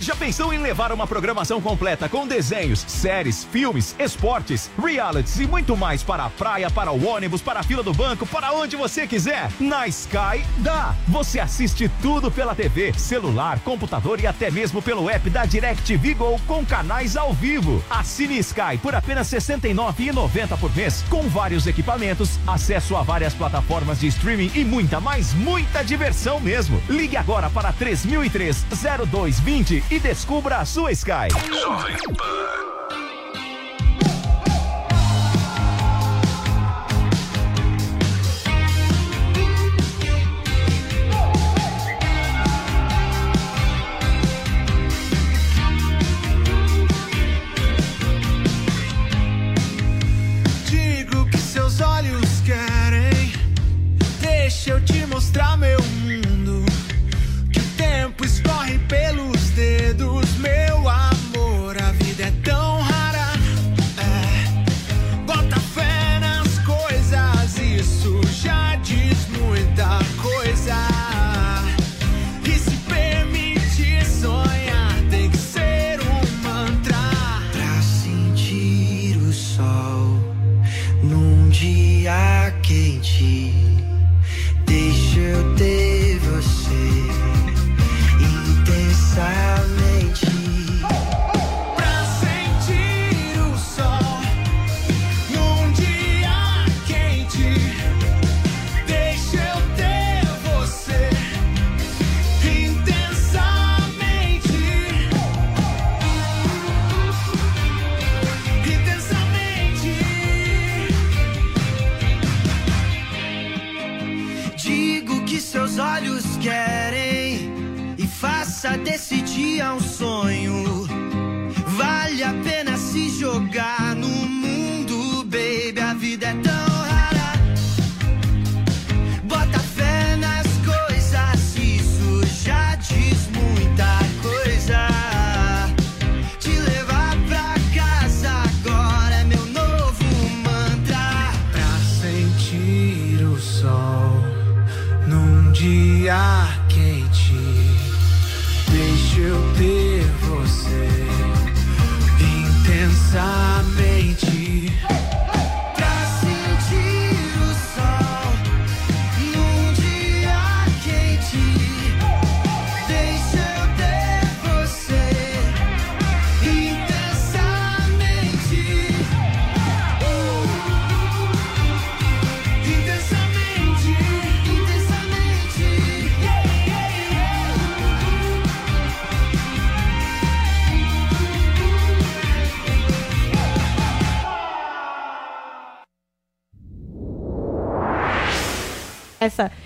Já pensou em levar uma programação completa com desenhos, séries, filmes, esportes, realities e muito mais para a praia, para o ônibus, para a fila do banco, para onde você quiser? Na Sky dá! Você assiste tudo pela TV, celular, computador e até mesmo pelo app da DirecTV Go com canais ao vivo. Assine Sky por apenas R$ 69,90 por mês, com vários equipamentos, acesso a várias plataformas de streaming e muita, mais muita diversão mesmo. Ligue agora para 3003 0220 e descubra a sua Sky. Jovem Pan.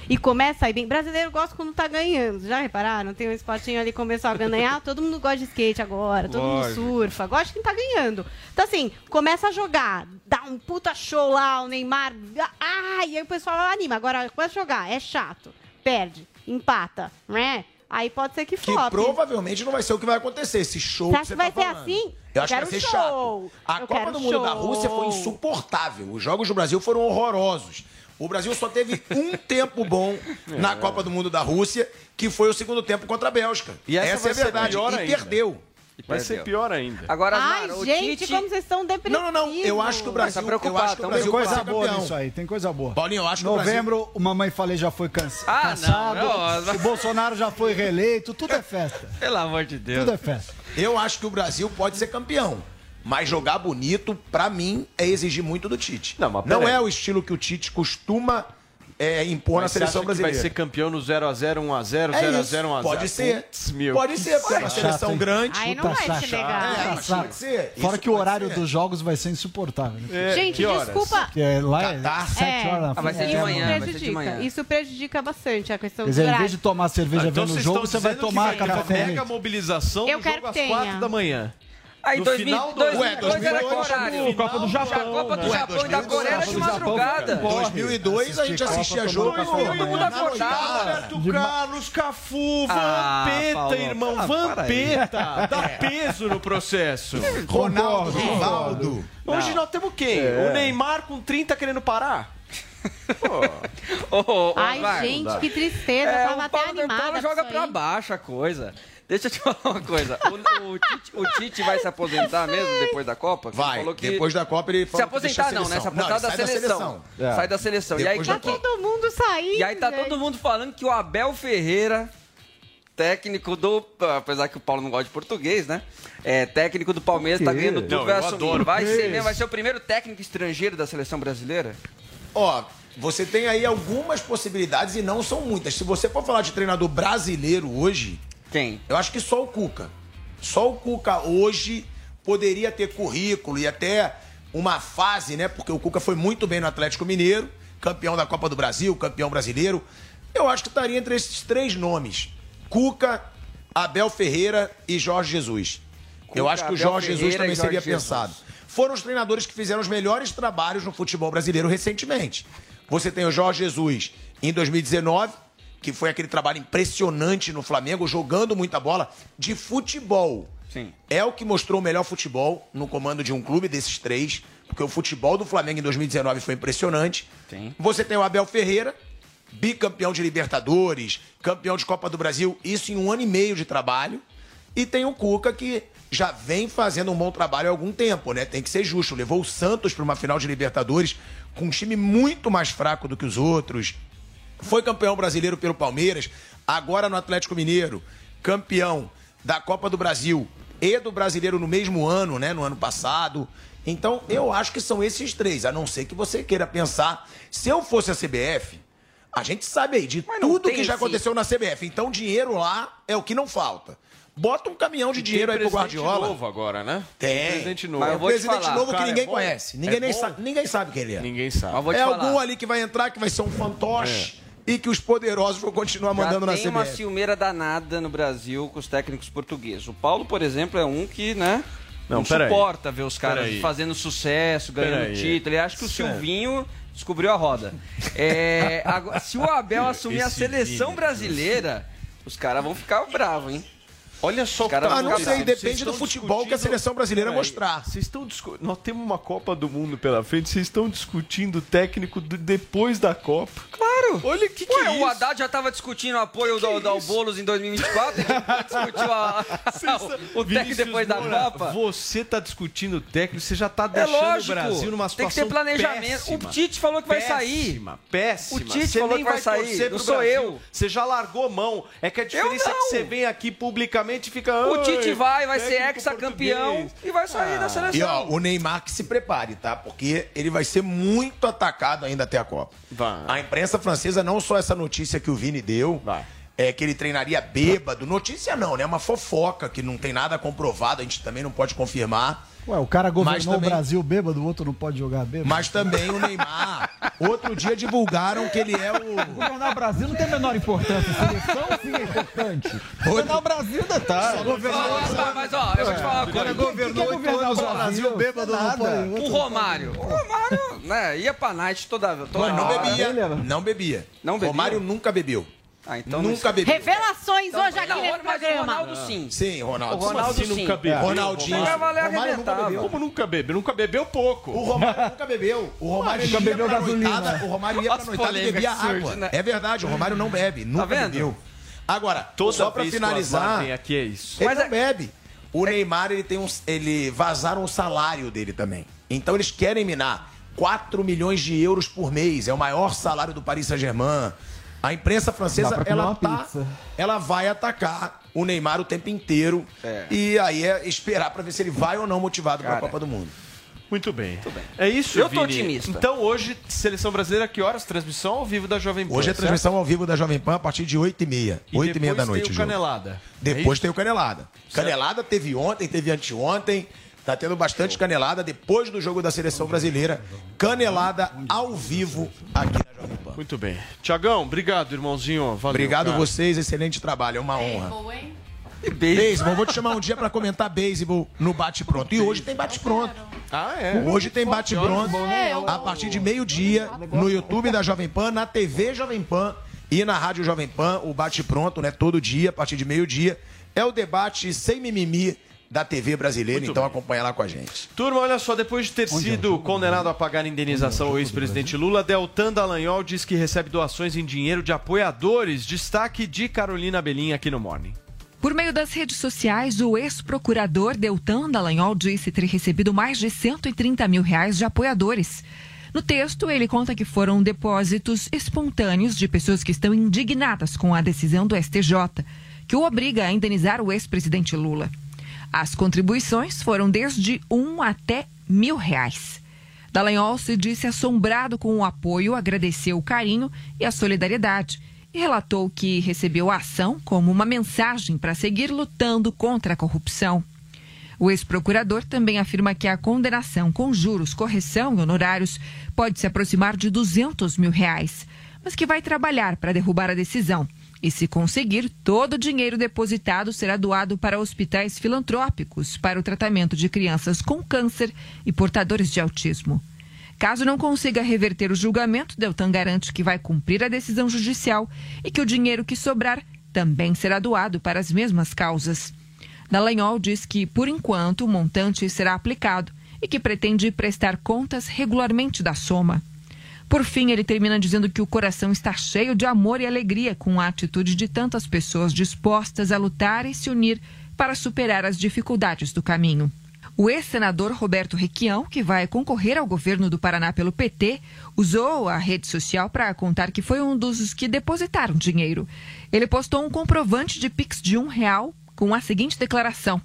E começa aí bem. Brasileiro gosta quando tá ganhando. Já repararam? Tem um spotinho ali começou a ganhar. Todo mundo gosta de skate agora. Todo Lógico. mundo surfa. Gosta de quem tá ganhando. Então, assim, começa a jogar. Dá um puta show lá, o Neymar. Ah, e aí o pessoal anima. Agora, começa a jogar. É chato. Perde. Empata. Né? Aí pode ser que Que flop. provavelmente não vai ser o que vai acontecer, esse show Você que acha você que vai tá ser falando. assim? Eu acho que vai ser show. chato. A Eu Copa do Mundo da show. Rússia foi insuportável. Os jogos do Brasil foram horrorosos. O Brasil só teve um tempo bom na Copa do Mundo da Rússia, que foi o segundo tempo contra a Bélgica. E essa essa é ser verdade. e ainda. perdeu. Vai ser pior ainda. Agora, Ai, Asmar, o gente, Tite... como vocês estão depressivos. Não, não, não. Eu acho que o Brasil, Tá preocupado, eu acho que o Brasil Tem coisa boa campeão. nisso aí, tem coisa boa. Paulinho, eu acho que o Novembro, o Mamãe Falei já foi cansa Ah, não, cansado. não, O Bolsonaro já foi reeleito. Tudo é festa. Pelo amor de Deus. Tudo é festa. Eu acho que o Brasil pode ser campeão. Mas jogar bonito, pra mim, é exigir muito do Tite. Não, mas Não é o estilo que o Tite costuma é, impor na Mas você seleção que brasileira. vai ser campeão no 0x0, 1x0, É 0x0, isso. 1x0. Pode ser. Putz, meu. Pode ser, porque é uma Chato, seleção hein? grande. Aí não Puta vai chato. ser legal. É, pode ser. Fora Isso que o pode horário ser. dos jogos vai ser insuportável. né? É, Gente, que desculpa. Porque lá é Catar. 7 É. horas na Ah, vai ser de frente. manhã, ser prejudica. Isso prejudica bastante a questão Quer do dizer, em vez de tomar cerveja Então vendo o jogo, você vai que tomar café mega mobilização Eu jogo às que 4 tenha. da manhã. Aí, No 2000, final do- 2002 Ué, era que 2002 horário? Copa do Japão, A Copa do né? Japão e da Coreia era de madrugada. 2002 a gente assistia jogo Todo mundo acordava. Roberto Carlos, Cafu, Vampeta, irmão. Ah, aí. Vampeta. Dá peso no processo. Ronaldo, Rivaldo. Hoje nós temos quem? O Neymar com 30 querendo parar? Ô, ô, ô, Ai, Asmar, gente, que tristeza. É, tava o até o animada. Com joga pra baixo a coisa. Deixa eu te falar uma coisa. O, o Tite, o Tite vai se aposentar mesmo depois da Copa? Vai. falou que- Depois da Copa ele Se falou que deixa a aposentar não, né? Se aposentar da sai seleção. É. Sai da seleção. E aí, Depois da que- Tá todo mundo saindo. e aí tá gente. todo mundo falando que o Abel Ferreira, técnico do. Apesar que o Paulo não gosta de português, né? É, técnico do Palmeiras, tá ganhando tudo, Não, vai eu assumir. adoro Vai ser mesmo, vai ser o primeiro técnico estrangeiro da seleção brasileira? Ó, você tem aí algumas possibilidades e não são muitas. Se você for falar de treinador brasileiro hoje, Quem? eu acho que só o Cuca. Só o Cuca hoje poderia ter currículo e até uma fase, né? Porque o Cuca foi muito bem no Atlético Mineiro, campeão da Copa do Brasil, campeão brasileiro. Eu acho que estaria entre esses três nomes: Cuca, Abel Ferreira e Jorge Jesus. eu Cuca, acho que o Abel Jorge Jesus Ferreira também e Jorge seria Jesus. pensado. Foram os treinadores que fizeram os melhores trabalhos no futebol brasileiro recentemente. Você tem o Jorge Jesus em 2019, que foi aquele trabalho impressionante no Flamengo, jogando muita bola de futebol. Sim. É o que mostrou o melhor futebol no comando de um clube desses três, porque o futebol do Flamengo em 2019 foi impressionante. Sim. Você tem o Abel Ferreira, bicampeão de Libertadores, campeão de Copa do Brasil, isso em um ano e meio de trabalho. E tem o Cuca, que já vem fazendo um bom trabalho há algum tempo, né? Tem que ser justo. Levou o Santos para uma final de Libertadores com um time muito mais fraco do que os outros. Foi campeão brasileiro pelo Palmeiras, agora no Atlético Mineiro, campeão da Copa do Brasil e do Brasileiro no mesmo ano, né? No ano passado. Então, eu acho que são esses três, a não ser que você queira pensar. Se eu fosse a CBF, a gente sabe aí de tudo tem que já esse- aconteceu na CBF. Então, dinheiro lá é o que não falta. Bota um caminhão de E tem dinheiro aí pro presidente Guardiola. novo agora, né? Tem. Presidente novo. Mas É eu vou te presidente falar, novo que ninguém é conhece. Ninguém, É nem sabe, ninguém sabe quem ele é. Ninguém sabe. É falar. algum ali que vai entrar que vai ser um fantoche e que os poderosos vão continuar mandando Já na tem uma CBF. ciumeira danada no Brasil com os técnicos portugueses. O Paulo, por exemplo, é um que, né? Não, Não, suporta ver os caras Peraí. fazendo sucesso, ganhando Peraí. título. Ele acha que o Sério. Silvinho descobriu a roda. É, agora, se o Abel assumir a Esse seleção Vini, brasileira, os caras vão ficar bravos, hein? Olha só Os caras Ah, não sei, depende do futebol que a seleção brasileira Peraí, mostrar. Vocês estão discu- Nós temos uma Copa do Mundo pela frente, vocês estão discutindo o técnico do- depois da Copa. Claro! Olha o que, que Ué, é o isso. Haddad já tava discutindo o apoio do, do Boulos em 2024, ele discutiu a- o, o técnico Vinícius depois da Moura, Copa. Você tá discutindo o técnico, você já tá É deixando lógico, o Brasil numa tem que situação ter planejamento. péssima. O Tite falou que vai sair. Péssima, péssima. O Tite Você falou nem que vai sair, torcer não pro sou Brasil. eu. Você já largou mão. É que a diferença é que não. você vem aqui publicamente e fica... O Tite "Ai, vai, vai ser ex-campeão português." e vai sair da E seleção. ó, o Neymar que se prepare, tá? Porque ele vai ser muito atacado ainda até a Copa. Vai. A imprensa francesa, não só essa notícia que o Vini deu, é que ele treinaria bêbado. Notícia não, né? Uma fofoca que não tem nada comprovado, a gente também não pode confirmar. Ué, o cara governou também- o Brasil bêbado, o outro não pode jogar bêbado. Mas também o Neymar. Outro dia divulgaram que ele é o. Governar o Brasil não tem a menor importância. Seleção sim é importante. Governar o Brasil ainda tá. Ah, mas ó, eu vou te falar uma coisa. governou que é governar o Brasil bêbado não pode. O Romário. O Romário, né, ia pra night toda, toda Mas não hora. bebia. Não bebia. Não bebia? Romário nunca bebeu. Ah, então nunca bebeu. Revelações Então, hoje aqui não, nesse mas o programa. Ronaldo sim. Sim, Ronaldo. O Ronaldo assim sim. nunca bebeu? Ronaldinho. O Cavaleiro Romário nunca bebeu. Como nunca bebeu? Nunca bebeu pouco. O Romário nunca bebeu. O Romário Nunca ia bebeu pra gasolina. noitada, O Romário ia pra noitada e bebia água. né? É verdade, o Romário não bebe. Nunca vendo? bebeu. Agora, Toda só Osmar finalizar, aqui é isso. ele Mas não é- bebe. O Neymar, ele tem um. Ele vazaram o salário dele também. Então eles querem minar 4 milhões de euros por mês. É o maior salário do Paris Saint-Germain. A imprensa francesa, ela tá. Ela vai atacar o Neymar o tempo inteiro. E aí é esperar pra ver se ele vai ou não motivado pra Cara. Copa do Mundo. Muito bem. É isso, Eu tô Vini. otimista. Então hoje, Seleção Brasileira, que horas? Transmissão ao vivo da Jovem Pan. Hoje é certo? transmissão ao vivo da Jovem Pan a partir de 8h30. E 8h30 da depois noite. tem o o jogo. Canelada. Depois É tem o Canelada. Canelada teve ontem, teve anteontem. Tá tendo bastante canelada depois do jogo da seleção brasileira. Canelada ao vivo aqui na Jovem Pan. Muito bem. Tiagão, obrigado, irmãozinho. Valeu, Obrigado cara. vocês, excelente trabalho, é uma honra. E beijo. Beisebol, vou te chamar um dia pra comentar beisebol no bate-pronto. E hoje tem bate-pronto. Ah, é? Hoje tem bate-pronto a partir de meio-dia no YouTube da Jovem Pan, na TV Jovem Pan e na Rádio Jovem Pan, o bate-pronto, né? Todo dia, a partir de meio-dia. É o debate sem mimimi da TV brasileira, então acompanha lá com a gente. Turma, olha só, depois de ter é sido condenado a pagar indenização ao ex-presidente Lula, Deltan Dallagnol diz que recebe doações em dinheiro de apoiadores. Destaque de Carolina Belim aqui no Morning. Por meio das redes sociais, o ex-procurador Deltan Dallagnol disse ter recebido mais de 130 mil reais de apoiadores. No texto, ele conta que foram depósitos espontâneos de pessoas que estão indignadas com a decisão do STJ, que o obriga a indenizar o ex-presidente Lula. As contribuições foram desde um até mil reais. Dallagnol se disse assombrado com o apoio, agradeceu o carinho e a solidariedade e relatou que recebeu a ação como uma mensagem para seguir lutando contra a corrupção. O ex-procurador também afirma que a condenação com juros, correção e honorários pode se aproximar de 200 mil reais, mas que vai trabalhar para derrubar a decisão. E, se conseguir, todo o dinheiro depositado será doado para hospitais filantrópicos para o tratamento de crianças com câncer e portadores de autismo. Caso não consiga reverter o julgamento, Deltan garante que vai cumprir a decisão judicial e que o dinheiro que sobrar também será doado para as mesmas causas. Dallagnol diz que, por enquanto, o montante será aplicado e que pretende prestar contas regularmente da soma. Por fim, ele termina dizendo que o coração está cheio de amor e alegria com a atitude de tantas pessoas dispostas a lutar e se unir para superar as dificuldades do caminho. O ex-senador Roberto Requião, que vai concorrer ao governo do Paraná pelo PT, usou a rede social para contar que foi um dos que depositaram dinheiro. Ele postou um comprovante de Pix de um real com a seguinte declaração: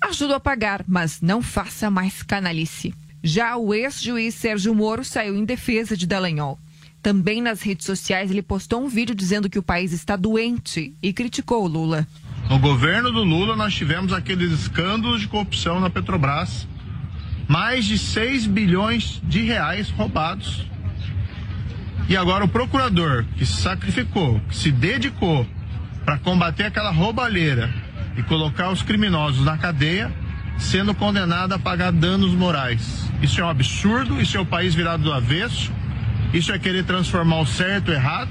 Ajudo a pagar, mas não faça mais canalice. Já o ex-juiz Sérgio Moro saiu em defesa de Dallagnol. Também nas redes sociais ele postou um vídeo dizendo que o país está doente e criticou o Lula. No governo do Lula, nós tivemos aqueles escândalos de corrupção na E agora o procurador que se sacrificou, que se dedicou para combater aquela roubalheira e colocar os criminosos na cadeia, sendo condenado a pagar danos morais. Isso é um absurdo, isso é o país virado do avesso, isso é querer transformar o certo errado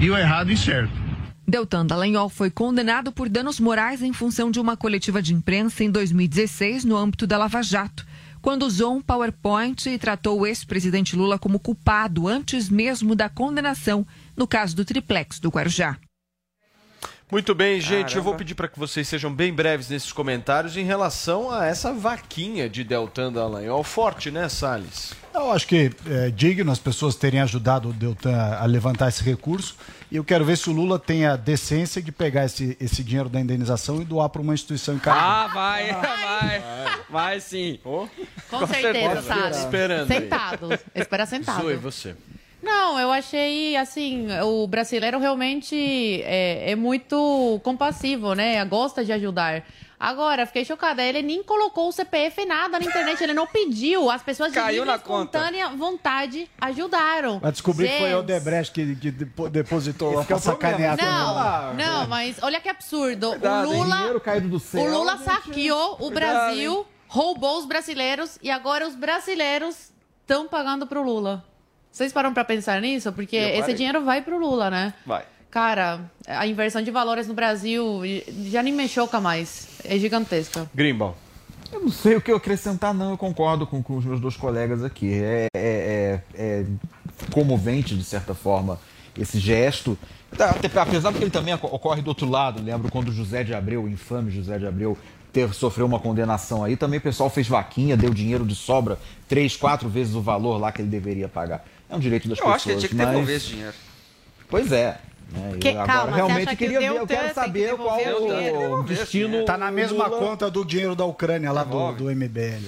e o errado em certo. Deltan Dallagnol foi condenado por danos morais em função de uma coletiva de imprensa em 2016 no âmbito da Lava Jato, quando usou um PowerPoint e tratou o ex-presidente Lula como culpado antes mesmo da condenação no caso do triplex do Guarujá. Muito bem, gente. Eu vou Caramba. pedir para que vocês sejam bem breves nesses comentários em relação a essa vaquinha de Deltan Dallagnol. Forte, né, Salles? Eu acho que é digno as pessoas terem ajudado o Deltan a levantar esse recurso. E eu quero ver se o Lula tem a decência de pegar esse, esse dinheiro da indenização e doar para uma instituição encarregada. Ah, vai, vai. Vai sim. Com certeza, sabe? Esperando aí. Sentado. Espera sentado. Zoe, você. Não, eu achei, assim, o brasileiro realmente é, é muito compassivo, né? Gosta de ajudar. Agora, fiquei chocada. Ele nem colocou o CPF nada na internet. Ele não pediu. As pessoas de Caiu livre na conta. espontânea vontade ajudaram. Vai descobrir que foi o Gente. Odebrecht que, que depo- depositou lá é pra o problema. sacanear. Não, não, mas olha que absurdo. Verdade, o Lula, dinheiro caído do céu, o Lula gente. saqueou o Brasil, roubou os brasileiros e agora os brasileiros estão pagando pro Lula. Vocês param pra pensar nisso? Porque esse dinheiro vai pro Lula, né? Vai. Cara, a inversão de valores no Brasil já nem me choca mais. É gigantesca. Grimbal. Eu não sei o que eu acrescentar, não. Eu concordo com, com os meus dois colegas aqui. É, é- é- é comovente, de certa forma, esse gesto. Tá, Apesar de que ele também oco- ocorre do outro lado. Lembro quando o José de Abreu, o infame José de Abreu, teve, sofreu uma condenação aí. Também o pessoal fez vaquinha, deu dinheiro de sobra, três, quatro vezes o valor lá que ele deveria pagar. É um direito das Eu pessoas. acho que ele tinha que mas- devolver esse dinheiro. Pois é. né? Que- Eu agora calma, realmente que queria ver, eu quero saber qual o o destino. Tá na mesma Lula- conta do dinheiro da Ucrânia lá do, do MBL.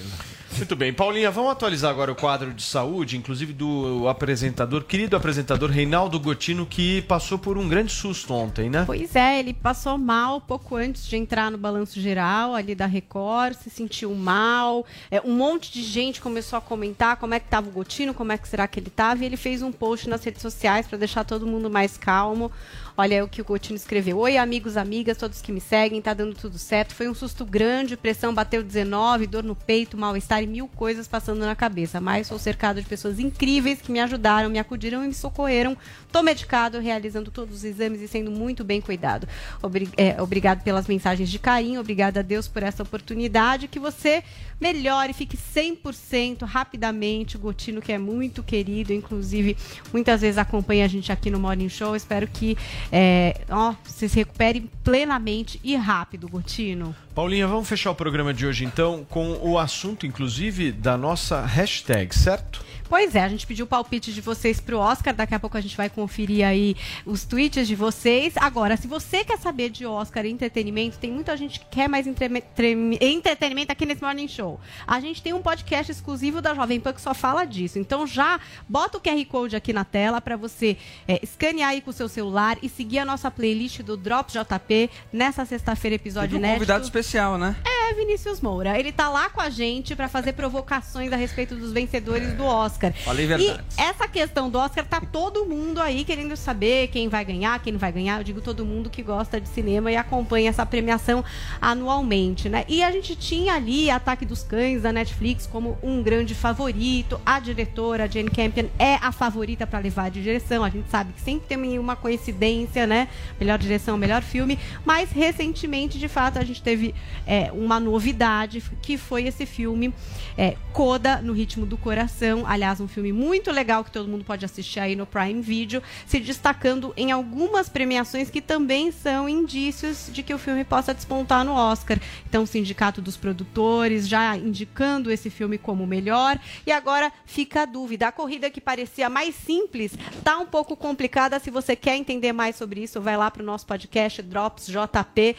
Muito bem. Paulinha, vamos atualizar agora o quadro de saúde, inclusive do apresentador, querido apresentador Reinaldo Gotino, que passou por um grande susto ontem, né? Pois é, ele passou mal pouco antes de entrar no balanço geral ali da Record, se sentiu mal. É, um monte de gente começou a comentar como é que estava o Gotino, como é que será que ele estava, e ele fez um post nas redes sociais para deixar todo mundo mais calmo. Olha o que o Gotino escreveu. Oi, amigos, amigas, todos que me seguem, tá dando tudo certo. Foi um susto grande, pressão bateu 19, dor no peito, mal-estar e mil coisas passando na cabeça. Mas sou cercado de pessoas incríveis que me ajudaram, me acudiram e me socorreram. Tô medicado, realizando todos os exames e sendo muito bem cuidado. Obri- é, obrigado pelas mensagens de carinho, obrigado a Deus por essa oportunidade. Que você melhore, fique 100% rapidamente. O Gotino, que é muito querido, inclusive muitas vezes acompanha a gente aqui no Morning Show. Espero que é, ó, você se recupere plenamente e rápido, Gotino. Paulinha, vamos fechar o programa de hoje então com o assunto, inclusive, da nossa hashtag, certo? Pois é, a gente pediu o palpite de vocês pro Oscar. Daqui a pouco a gente vai conferir aí os tweets de vocês. Agora, se você quer saber de Oscar e entretenimento, tem muita gente que quer mais entretenimento aqui nesse Morning Show. A gente tem um podcast exclusivo da Jovem Pan que só fala disso. Então já bota o QR Code aqui na tela para você é, escanear aí com o seu celular e seguir a nossa playlist do Drops JP nessa sexta-feira, episódio Teve um inédito. convidado especial, né? É, Vinícius Moura. Ele tá lá com a gente para fazer provocações a respeito dos vencedores do Oscar. Falei verdades. E essa questão do Oscar tá todo mundo aí querendo saber quem vai ganhar, quem não vai ganhar. Eu digo todo mundo que gosta de cinema e acompanha essa premiação anualmente, né? E a gente tinha ali Ataque dos Cães da Netflix como um grande favorito. A diretora Jane Campion é a favorita para levar de direção. A gente sabe que sempre tem uma coincidência, né? Melhor direção, melhor filme. Mas recentemente, de fato, a gente teve é, uma novidade que foi esse filme é, Coda no Ritmo do Coração. Aliás, um filme muito legal que todo mundo pode assistir aí no Prime Video, se destacando em algumas premiações que também são indícios de que o filme possa despontar no Oscar. Então, o Sindicato dos Produtores já indicando esse filme como melhor. E agora fica a dúvida. A corrida que parecia mais simples tá um pouco complicada. Se você quer entender mais sobre isso, vai lá para o nosso podcast Drops JP.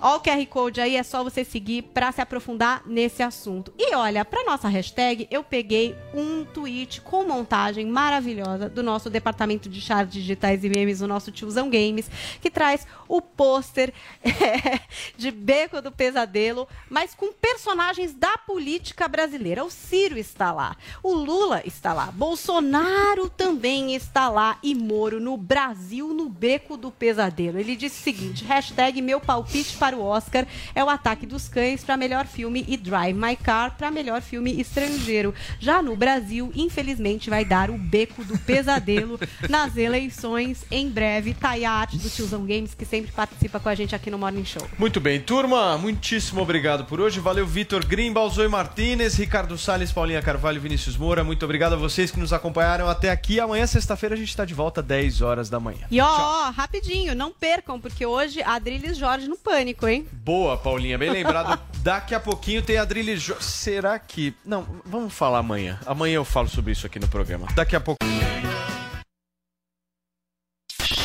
Ó o QR Code aí, é só você seguir para se aprofundar nesse assunto. E olha, para nossa hashtag, eu peguei um tweet com montagem maravilhosa do nosso departamento de charts digitais e memes, o nosso tiozão Games, que traz o pôster é, de Beco do Pesadelo, mas com personagens da política brasileira. O Ciro está lá, o Lula está lá, Bolsonaro também está lá e Moro no Brasil no Beco do Pesadelo. Ele disse o seguinte: hashtag meu palpite para o Oscar é o Ataque dos Cães para melhor filme e Drive My Car para melhor filme estrangeiro. Já no Brasil, infelizmente, vai dar o Beco do Pesadelo nas eleições em breve. Tá aí a arte do Tiozão Games, que sempre participa com a gente aqui no Morning Show. Muito bem, turma, muitíssimo obrigado por hoje. Valeu, Vitor Grimbal, Zoe Martinez, Ricardo Salles, Paulinha Carvalho, Vinícius Moura. Muito obrigado a vocês que nos acompanharam até aqui. Amanhã, sexta-feira, a gente está de volta, 10 horas da manhã. E ó, ó, rapidinho, não percam, porque hoje Adriles Jorge no Pânico, hein? Boa, Paulinha, bem lembrado. Daqui a pouquinho tem a Adrilha Jo... Será que. Não, vamos falar amanhã. Amanhã eu falo sobre isso aqui no programa. Daqui a pouco.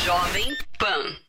Jovem Pan.